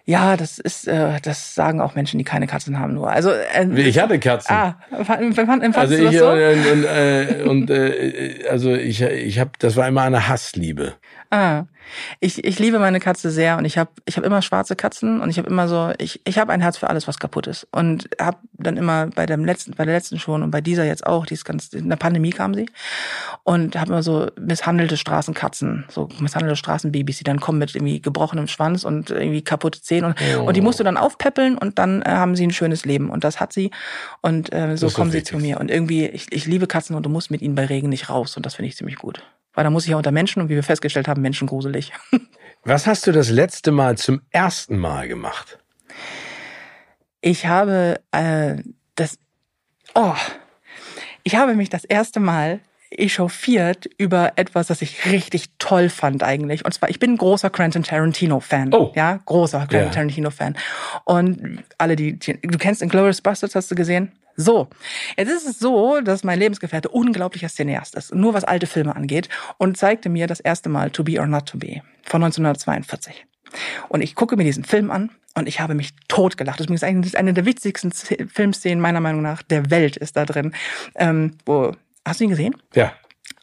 Ja, das ist, äh, das sagen auch Menschen, die keine Katzen haben. Nur, also äh, ich hatte Katzen. Ah, empfandest also du das ich, so? Und, und, äh, und äh, also ich, ich habe, das war immer eine Hassliebe. Ah, ich, ich liebe meine Katze sehr und ich habe ich hab immer schwarze Katzen und ich habe immer so, ich, ich habe ein Herz für alles, was kaputt ist. Und habe dann immer bei dem letzten, bei der letzten schon und bei dieser jetzt auch, die ist ganz, in der Pandemie kam sie und habe immer so misshandelte Straßenkatzen, so misshandelte Straßenbabys, die dann kommen mit irgendwie gebrochenem Schwanz und irgendwie kaputte Zähne und, oh. und die musst du dann aufpäppeln und dann äh, haben sie ein schönes Leben und das hat sie und äh, so kommen sie zu mir und irgendwie, ich, ich liebe Katzen und du musst mit ihnen bei Regen nicht raus und das finde ich ziemlich gut. Weil da muss ich ja unter Menschen und wie wir festgestellt haben, Menschen gruselig. [laughs] Was hast du das letzte Mal zum ersten Mal gemacht? Ich habe äh, das. Oh, ich habe mich das erste Mal echauffiert über etwas, das ich richtig toll fand eigentlich. Und zwar, ich bin ein großer Quentin Tarantino-Fan. Oh. Ja, großer Quentin ja. Tarantino-Fan. Und alle, die, die, du kennst Inglourious Bastards, hast du gesehen? So, jetzt ist es so, dass mein Lebensgefährte unglaublicher Cineast ist, nur was alte Filme angeht, und zeigte mir das erste Mal To Be or Not To Be von 1942. Und ich gucke mir diesen Film an und ich habe mich totgelacht. Das ist eigentlich eine der witzigsten Filmszenen meiner Meinung nach der Welt ist da drin. Ähm, wo, hast du ihn gesehen? Ja.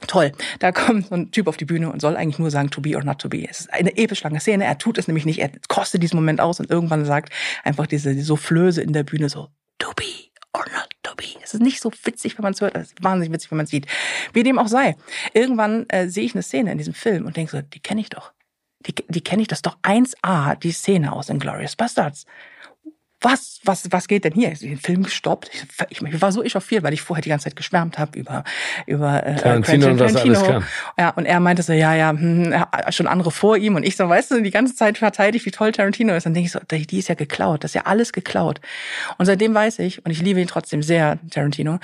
Toll. Da kommt so ein Typ auf die Bühne und soll eigentlich nur sagen, to be or not to be. Es ist eine episch lange Szene. Er tut es nämlich nicht. Er kostet diesen Moment aus und irgendwann sagt einfach diese, Soufflöse in der Bühne so, to be or not to be. Es ist nicht so witzig, wenn man es hört. Es ist wahnsinnig witzig, wenn man es sieht. Wie dem auch sei. Irgendwann äh, sehe ich eine Szene in diesem Film und denke so, die kenne ich doch die, die kenne ich das doch 1A, die Szene aus Inglourious Bastards. Was, was, was geht denn hier? Ist den Film gestoppt? Ich, ich, war so echauffiert, weil ich vorher die ganze Zeit geschwärmt habe über über äh, Tarantino, und das alles kann. Ja, und er meinte so, ja, ja, hm, schon andere vor ihm und ich so, weißt du, die ganze Zeit verteidigt, wie toll Tarantino ist. Dann denke ich so, die ist ja geklaut, das ist ja alles geklaut. Und seitdem weiß ich, und ich liebe ihn trotzdem sehr, Tarantino,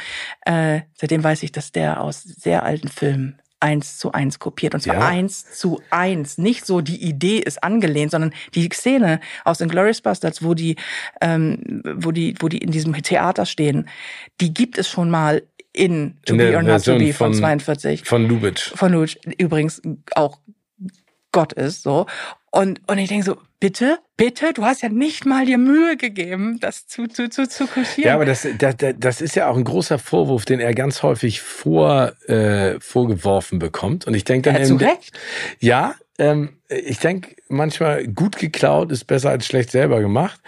äh, seitdem weiß ich, dass der aus sehr alten Filmen eins zu eins kopiert. Und zwar ja. eins zu eins. Nicht so, die Idee ist angelehnt, sondern die Szene aus den Glorious Bastards, wo die, ähm, wo die, wo die in diesem Theater stehen, die gibt es schon mal in To in Be or Not To Be von, von 42. Von Lubitsch. Von Lubitsch. Übrigens auch Gott ist, so. Und, und ich denke so, bitte, bitte, du hast ja nicht mal dir Mühe gegeben, das zu, zu, zu, zu kopieren. Ja, aber das, das, das ist ja auch ein großer Vorwurf, den er ganz häufig vor, äh, vorgeworfen bekommt. Und ich denke dann. Ja, zu Recht. Ja, ähm, ich denke manchmal, gut geklaut ist besser als schlecht selber gemacht.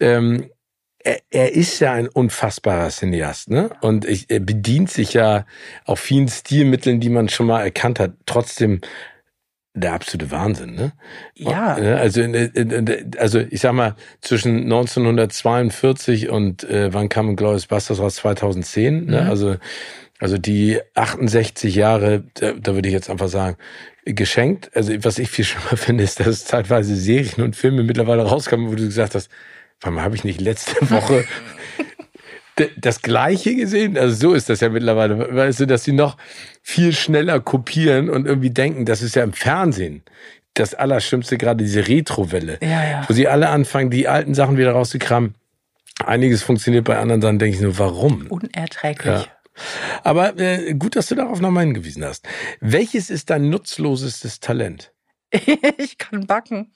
Ähm, er, er ist ja ein unfassbarer Cineast, ne? Und ich, er bedient sich ja auf vielen Stilmitteln, die man schon mal erkannt hat. Trotzdem der absolute Wahnsinn, ne? Ja. Also, also ich sag mal, zwischen 1942 und äh, wann kam Glorious Bastards raus? 2010, ne? Mhm. Also, also die 68 Jahre, da, da würde ich jetzt einfach sagen, geschenkt. Also was ich viel [laughs] schlimmer finde, ist, dass zeitweise Serien und Filme mittlerweile rauskamen, wo du gesagt hast, warum habe ich nicht letzte [laughs] Woche das Gleiche gesehen? Also so ist das ja mittlerweile. Weißt du, dass sie noch viel schneller kopieren und irgendwie denken, das ist ja im Fernsehen das Allerschlimmste, gerade diese Retrowelle. Ja, ja. Wo sie alle anfangen, die alten Sachen wieder rauszukramen. Einiges funktioniert bei anderen, dann denke ich nur, warum? Unerträglich. Ja. Aber äh, gut, dass du darauf nochmal hingewiesen hast. Welches ist dein nutzlosestes Talent? [laughs] ich kann backen.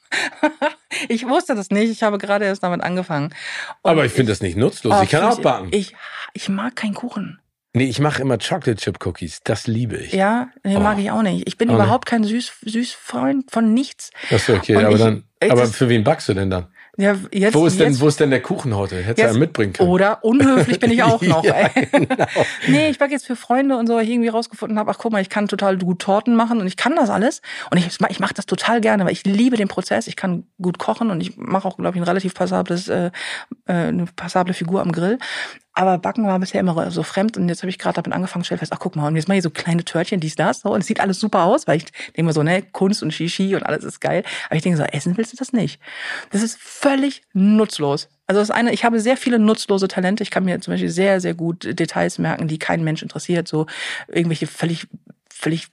[laughs] ich wusste das nicht. Ich habe gerade erst damit angefangen. Und Aber ich finde das nicht nutzlos. Oh, ich kann auch backen. Ich, ich mag keinen Kuchen. Nee, ich mache immer Chocolate Chip Cookies. Das liebe ich. Ja, nee, oh. mag ich auch nicht. Ich bin oh, überhaupt kein Süß, Süßfreund von nichts. Achso, okay. Und aber ich, dann, aber für wen backst du denn dann? Ja, jetzt, wo, ist denn, jetzt, wo ist denn der Kuchen heute? Hättest du ja mitbringen können. Oder unhöflich bin ich auch [laughs] noch. ja, genau. [laughs] nee, ich backe jetzt für Freunde und so, weil ich irgendwie rausgefunden habe, ach guck mal, ich kann total gut Torten machen und ich kann das alles. Und ich, ich mache das total gerne, weil ich liebe den Prozess. Ich kann gut kochen und ich mache auch, glaube ich, ein relativ passables, äh, äh, eine passable Figur am Grill. Aber Backen war bisher immer so fremd und jetzt habe ich gerade damit angefangen, stell fest, ach guck mal, und jetzt mache ich so kleine Törtchen, dies, das, so, und es sieht alles super aus, weil ich denke mir so, ne, Kunst und Shishi und alles ist geil. Aber ich denke so, essen willst du das nicht? Das ist völlig nutzlos. Also das eine, ich habe sehr viele nutzlose Talente. Ich kann mir zum Beispiel sehr, sehr gut Details merken, die keinen Mensch interessiert. So irgendwelche völlig völlig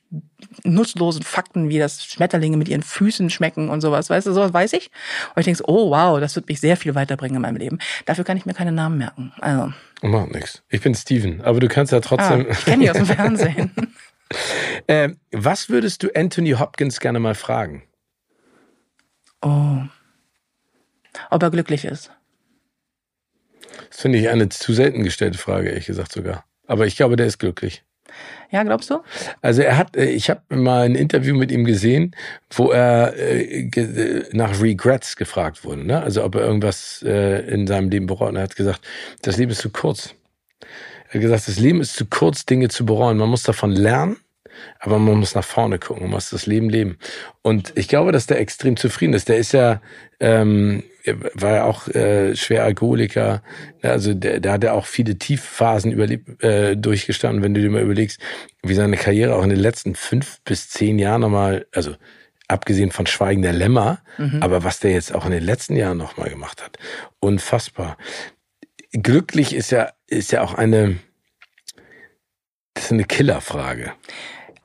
nutzlosen Fakten, wie das Schmetterlinge mit ihren Füßen schmecken und sowas. Weißt du, sowas weiß ich. Und ich denke so, oh wow, das wird mich sehr viel weiterbringen in meinem Leben. Dafür kann ich mir keine Namen merken. Also. Macht nichts. Ich bin Steven, aber du kannst ja trotzdem. Ah, ich kenne dich aus dem Fernsehen. [laughs] [laughs] äh, was würdest du Anthony Hopkins gerne mal fragen? Oh. Ob er glücklich ist. Das finde ich eine zu selten gestellte Frage, ehrlich gesagt sogar. Aber ich glaube, der ist glücklich. Ja, glaubst du? Also er hat, äh, ich habe mal ein Interview mit ihm gesehen, wo er äh, nach Regrets gefragt wurde. Ne? Also ob er irgendwas äh, in seinem Leben bereut. Und er hat gesagt, das Leben ist zu kurz. Er hat gesagt, das Leben ist zu kurz, Dinge zu bereuen. Man muss davon lernen aber man muss nach vorne gucken, man muss das Leben leben. Und ich glaube, dass der extrem zufrieden ist. Der ist ja, ähm, war ja auch äh, schwer Alkoholiker. Also der, der hat ja auch viele Tiefphasen überlebt, äh, durchgestanden. Wenn du dir mal überlegst, wie seine Karriere auch in den letzten fünf bis zehn Jahren nochmal, also abgesehen von Schweigen der Lämmer, mhm. aber was der jetzt auch in den letzten Jahren nochmal gemacht hat. Unfassbar. Glücklich ist ja, ist ja auch eine, Das ist eine Killerfrage.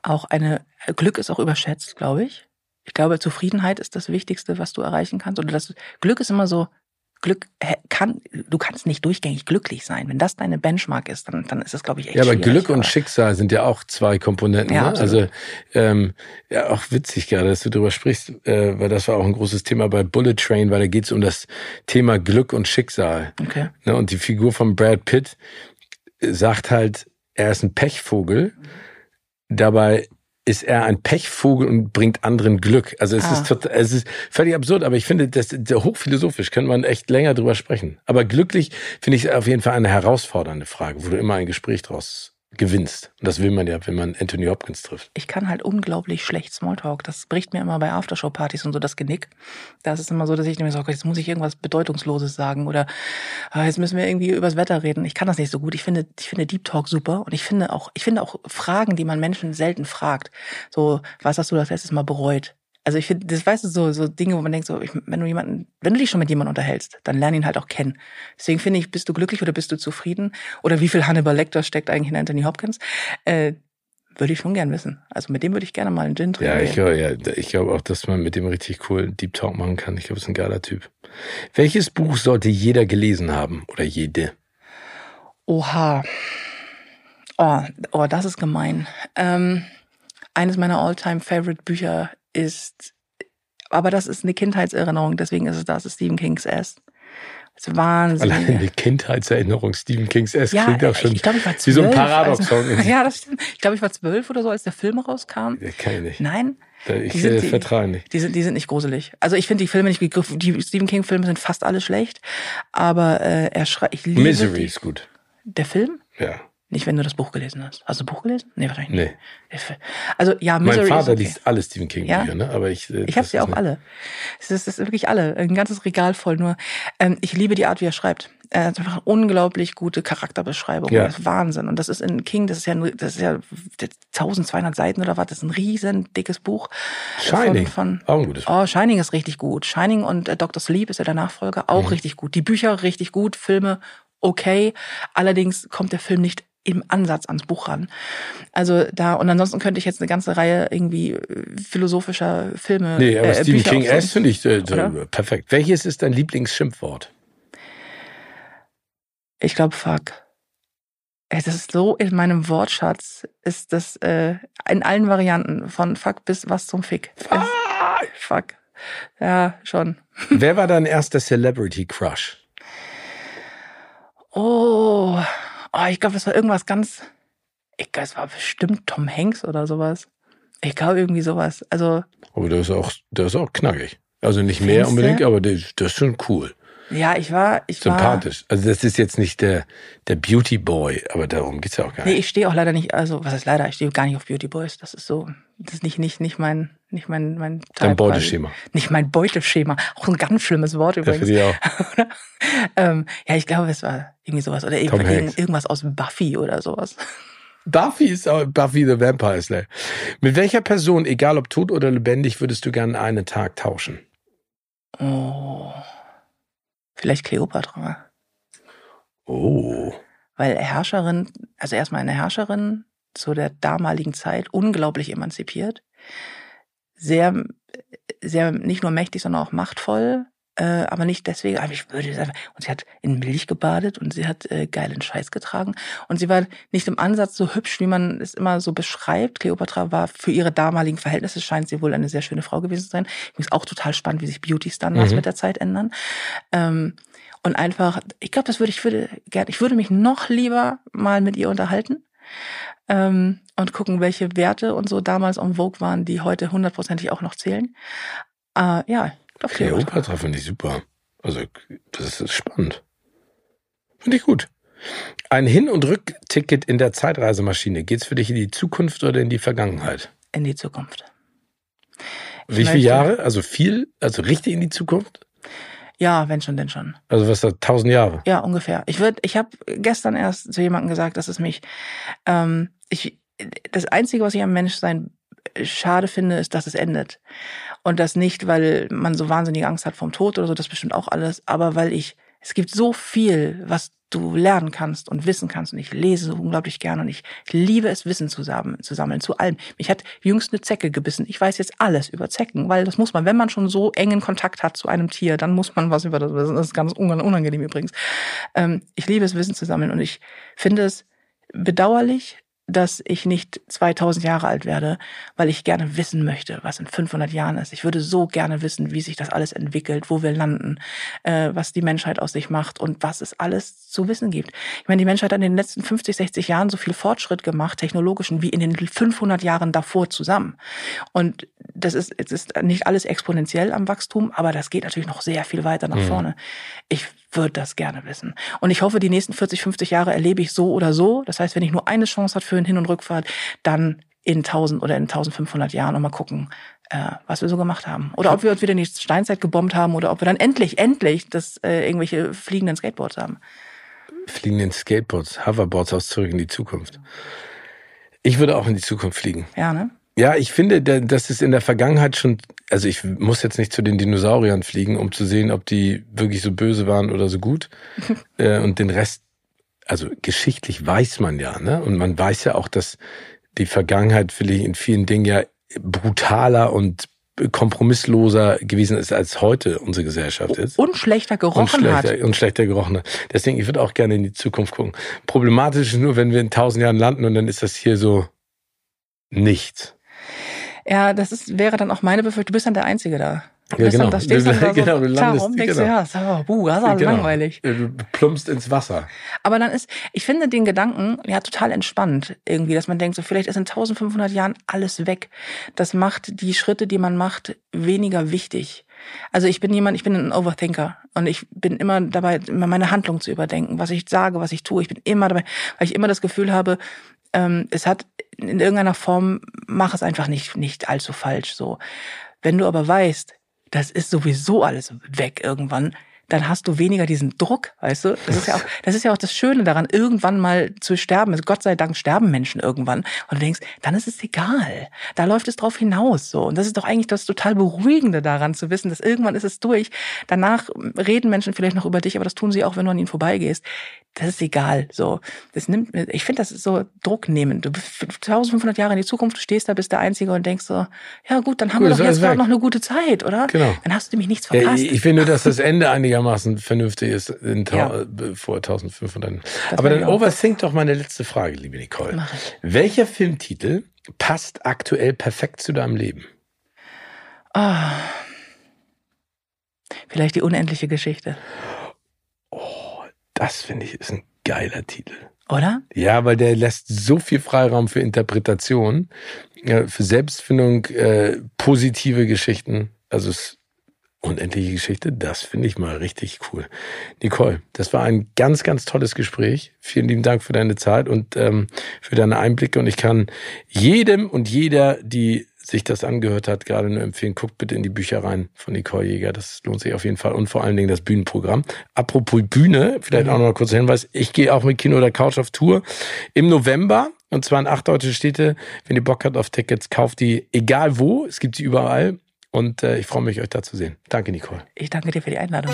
Auch eine, Glück ist auch überschätzt, glaube ich. Ich glaube, Zufriedenheit ist das Wichtigste, was du erreichen kannst. Oder das Glück ist immer so, Glück kann, du kannst nicht durchgängig glücklich sein. Wenn das deine Benchmark ist, dann, dann ist das, glaube ich, echt Ja, aber Glück und Schicksal sind ja auch zwei Komponenten. Ja, ne? Also ähm, ja, auch witzig gerade, dass du darüber sprichst, äh, weil das war auch ein großes Thema bei Bullet Train, weil da geht es um das Thema Glück und Schicksal. Okay. Ne? Und die Figur von Brad Pitt sagt halt, er ist ein Pechvogel. Dabei ist er ein Pechvogel und bringt anderen Glück. Also es ah. ist total, es ist völlig absurd, aber ich finde, das, hochphilosophisch könnte man echt länger drüber sprechen. Aber glücklich finde ich auf jeden Fall eine herausfordernde Frage, wo du immer ein Gespräch draus gewinnst. Und das will man ja, wenn man Anthony Hopkins trifft. Ich kann halt unglaublich schlecht Smalltalk. Das bricht mir immer bei Aftershow-Partys und so das Genick. Da ist es immer so, dass ich mir sage, jetzt muss ich irgendwas Bedeutungsloses sagen oder ah, jetzt müssen wir irgendwie übers Wetter reden. Ich kann das nicht so gut. Ich finde, ich finde Deep Talk super und ich finde auch, ich finde auch Fragen, die man Menschen selten fragt. So, was hast du das letztes Mal bereut? Also ich finde, das weißt du, so, so Dinge, wo man denkt, so, ich, wenn du jemanden, wenn du dich schon mit jemandem unterhältst, dann lern ihn halt auch kennen. Deswegen finde ich, bist du glücklich oder bist du zufrieden? Oder wie viel Hannibal Lecter steckt eigentlich in Anthony Hopkins? Äh, würde ich schon gern wissen. Also mit dem würde ich gerne mal einen Gin trinken. Ja, ich glaube, ja, ich glaube auch, dass man mit dem richtig cool Deep Talk machen kann. Ich glaube, es ist ein geiler Typ. Welches Buch sollte jeder gelesen haben oder jede? Oha. Oh, oh das ist gemein. Ähm, eines meiner all-time favorite Bücher ist, aber das ist eine Kindheitserinnerung, deswegen ist es das, ist Stephen King's S. Das ist Wahnsinn. Allein eine Kindheitserinnerung, Stephen King's S ja, klingt auch schon ich glaub, ich war zwölf, wie so ein Paradoxon. Also, [laughs] ja, das stimmt. Ich glaube, ich war zwölf oder so, als der Film rauskam. Ja, kann ich nicht. Nein. Ich die sind, äh, vertraue nicht. Die sind, die sind nicht gruselig. Also ich finde die Filme nicht, die Stephen King Filme sind fast alle schlecht, aber äh, er liebe Misery die, ist gut. Der Film? Ja. Nicht, wenn du das Buch gelesen hast. Hast du ein Buch gelesen? Nee, wahrscheinlich nicht. Nee. Also ja, Misery Mein Vater okay. liest alle Stephen King Bücher, ja? ne? Aber ich äh, Ich habe sie auch nicht. alle. Es ist, es ist wirklich alle, ein ganzes Regal voll nur. Ähm, ich liebe die Art, wie er schreibt. Er hat einfach eine unglaublich gute Charakterbeschreibung. Ja. Das ist Wahnsinn. Und das ist in King, das ist ja, das ist ja 1200 Seiten oder was. Das ist ein riesen dickes Buch. Shining. Von, von, auch ein gutes Buch. Oh, Shining ist richtig gut. Shining und äh, Dr. Sleep ist ja der Nachfolger. Auch mhm. richtig gut. Die Bücher richtig gut. Filme okay. Allerdings kommt der Film nicht im Ansatz ans Buch ran. Also da, und ansonsten könnte ich jetzt eine ganze Reihe irgendwie äh, philosophischer Filme. Nee, aber äh, Stephen King S finde ich äh, perfekt. Welches ist dein Lieblingsschimpfwort? Ich glaube, fuck. Es ist so in meinem Wortschatz, ist das äh, in allen Varianten, von fuck bis was zum Fick. Ah! fuck. Ja, schon. [laughs] Wer war dein erster Celebrity Crush? Oh, Oh, ich glaube, es war irgendwas ganz. Ich glaube, es war bestimmt Tom Hanks oder sowas. Ich glaube irgendwie sowas. Also. Aber der ist auch, der ist auch knackig. Also nicht mehr unbedingt, aber der, der ist schon cool. Ja, ich war, ich Sympathisch. War, also das ist jetzt nicht der, der Beauty Boy, aber darum geht's ja auch gar nicht. Nee, ich stehe auch leider nicht, also was heißt leider, ich stehe gar nicht auf Beauty Boys. Das ist so, das ist nicht, nicht, nicht mein, nicht mein, mein Type Dein Beuteschema. Quasi. Nicht mein Beuteschema. Auch ein ganz schlimmes Wort übrigens. Ja, für auch. [laughs] ähm, ja, ich glaube, es war irgendwie sowas. Oder Tom irgendwas aus Buffy oder sowas. Buffy ist auch Buffy the Vampire Slayer. Mit welcher Person, egal ob tot oder lebendig, würdest du gerne einen Tag tauschen? Oh. Vielleicht Kleopatra. Oh. Weil Herrscherin, also erstmal eine Herrscherin zu der damaligen Zeit, unglaublich emanzipiert, sehr, sehr nicht nur mächtig, sondern auch machtvoll, äh, aber nicht deswegen, aber ich würde sagen, und sie hat in Milch gebadet und sie hat äh, geilen Scheiß getragen und sie war nicht im Ansatz so hübsch, wie man es immer so beschreibt. Cleopatra war für ihre damaligen Verhältnisse, scheint sie wohl eine sehr schöne Frau gewesen zu sein. Übrigens auch total spannend, wie sich Beauty-Standards mhm. mit der Zeit ändern. Ähm, und einfach, ich glaube, das würde ich würde gerne, ich würde mich noch lieber mal mit ihr unterhalten ähm, und gucken, welche Werte und so damals en vogue waren, die heute hundertprozentig auch noch zählen. Äh, ja, doch, Kleopatra finde ich super. Also, das ist spannend. Finde ich gut. Ein Hin- und Rückticket in der Zeitreisemaschine. Geht's für dich in die Zukunft oder in die Vergangenheit? In die Zukunft. Ich Wie viele Jahre? Also viel? Also richtig in die Zukunft? Ja, wenn schon, denn schon. Also was da tausend Jahre? Ja, ungefähr. Ich würde, ich habe gestern erst zu jemandem gesagt, dass es mich, ähm, ich, das Einzige, was ich am Menschsein schade finde, ist, dass es endet. Und das nicht, weil man so wahnsinnige Angst hat vom Tod oder so, das bestimmt auch alles, aber weil ich, es gibt so viel, was du lernen kannst und wissen kannst. Und ich lese so unglaublich gerne und ich liebe es, Wissen zu sammeln, zu sammeln, zu allem. Mich hat jüngst eine Zecke gebissen. Ich weiß jetzt alles über Zecken, weil das muss man, wenn man schon so engen Kontakt hat zu einem Tier, dann muss man was über das wissen. Das ist ganz unangenehm übrigens. Ähm, ich liebe es, Wissen zu sammeln und ich finde es bedauerlich, dass ich nicht 2000 Jahre alt werde, weil ich gerne wissen möchte, was in 500 Jahren ist. Ich würde so gerne wissen, wie sich das alles entwickelt, wo wir landen, äh, was die Menschheit aus sich macht und was es alles zu wissen gibt. Ich meine, die Menschheit hat in den letzten 50, 60 Jahren so viel Fortschritt gemacht, technologischen, wie in den 500 Jahren davor zusammen. Und das ist, es ist nicht alles exponentiell am Wachstum, aber das geht natürlich noch sehr viel weiter nach mhm. vorne. Ich würde das gerne wissen. Und ich hoffe, die nächsten 40, 50 Jahre erlebe ich so oder so. Das heißt, wenn ich nur eine Chance hat für ein Hin- und Rückfahrt, dann in 1000 oder in 1500 Jahren und mal gucken, äh, was wir so gemacht haben. Oder ob wir uns wieder in die Steinzeit gebombt haben oder ob wir dann endlich, endlich das äh, irgendwelche fliegenden Skateboards haben. Fliegenden Skateboards, Hoverboards aus zurück in die Zukunft. Ich würde auch in die Zukunft fliegen. Ja, ne? Ja, ich finde, dass es in der Vergangenheit schon, also ich muss jetzt nicht zu den Dinosauriern fliegen, um zu sehen, ob die wirklich so böse waren oder so gut. [laughs] äh, und den Rest, also geschichtlich weiß man ja, ne? Und man weiß ja auch, dass die Vergangenheit vielleicht in vielen Dingen ja brutaler und kompromissloser gewesen ist, als heute unsere Gesellschaft ist. Und schlechter gerochen und schlechter, hat. Und schlechter gerochen hat. Deswegen, ich würde auch gerne in die Zukunft gucken. Problematisch ist nur, wenn wir in tausend Jahren landen und dann ist das hier so nichts. Ja, das ist, wäre dann auch meine Befürchtung. Du bist dann der Einzige da. Ja, genau. Dann, da stehst du da genau, du landest, rum, denkst genau. du, ja, so, buh, das ist genau. langweilig. Du plumpst ins Wasser. Aber dann ist, ich finde den Gedanken ja total entspannt irgendwie, dass man denkt, so vielleicht ist in 1500 Jahren alles weg. Das macht die Schritte, die man macht, weniger wichtig. Also ich bin jemand, ich bin ein Overthinker und ich bin immer dabei, immer meine Handlung zu überdenken, was ich sage, was ich tue. Ich bin immer dabei, weil ich immer das Gefühl habe, ähm, es hat in irgendeiner Form, mach es einfach nicht, nicht allzu falsch so. Wenn du aber weißt, das ist sowieso alles weg irgendwann, dann hast du weniger diesen Druck, weißt du? Das ist ja auch, das ist ja auch das Schöne daran, irgendwann mal zu sterben. Also Gott sei Dank sterben Menschen irgendwann. Und du denkst, dann ist es egal. Da läuft es drauf hinaus, so. Und das ist doch eigentlich das total Beruhigende daran zu wissen, dass irgendwann ist es durch. Danach reden Menschen vielleicht noch über dich, aber das tun sie auch, wenn du an ihnen vorbeigehst das ist egal. So, das nimmt, ich finde, das ist so drucknehmend. Du bist 1500 Jahre in die Zukunft, du stehst da, bist der Einzige und denkst so, ja gut, dann haben cool, wir doch jetzt gerade noch eine gute Zeit, oder? Genau. Dann hast du nämlich nichts verpasst. Ja, ich finde, dass das Ende einigermaßen vernünftig ist in ja. vor 1500. Das Aber dann overthink doch meine letzte Frage, liebe Nicole. Mach ich. Welcher Filmtitel passt aktuell perfekt zu deinem Leben? Oh. Vielleicht die unendliche Geschichte. Das finde ich ist ein geiler Titel. Oder? Ja, weil der lässt so viel Freiraum für Interpretation, für Selbstfindung, äh, positive Geschichten. Also es unendliche Geschichte, das finde ich mal richtig cool. Nicole, das war ein ganz, ganz tolles Gespräch. Vielen lieben Dank für deine Zeit und ähm, für deine Einblicke. Und ich kann jedem und jeder, die sich das angehört hat, gerade nur empfehlen, guckt bitte in die Bücher rein von Nicole Jäger. Das lohnt sich auf jeden Fall. Und vor allen Dingen das Bühnenprogramm. Apropos Bühne, vielleicht auch noch mal kurzer Hinweis. Ich gehe auch mit Kino oder Couch auf Tour im November. Und zwar in acht deutsche Städte. Wenn ihr Bock habt auf Tickets, kauft die egal wo. Es gibt sie überall. Und äh, ich freue mich, euch da zu sehen. Danke, Nicole. Ich danke dir für die Einladung.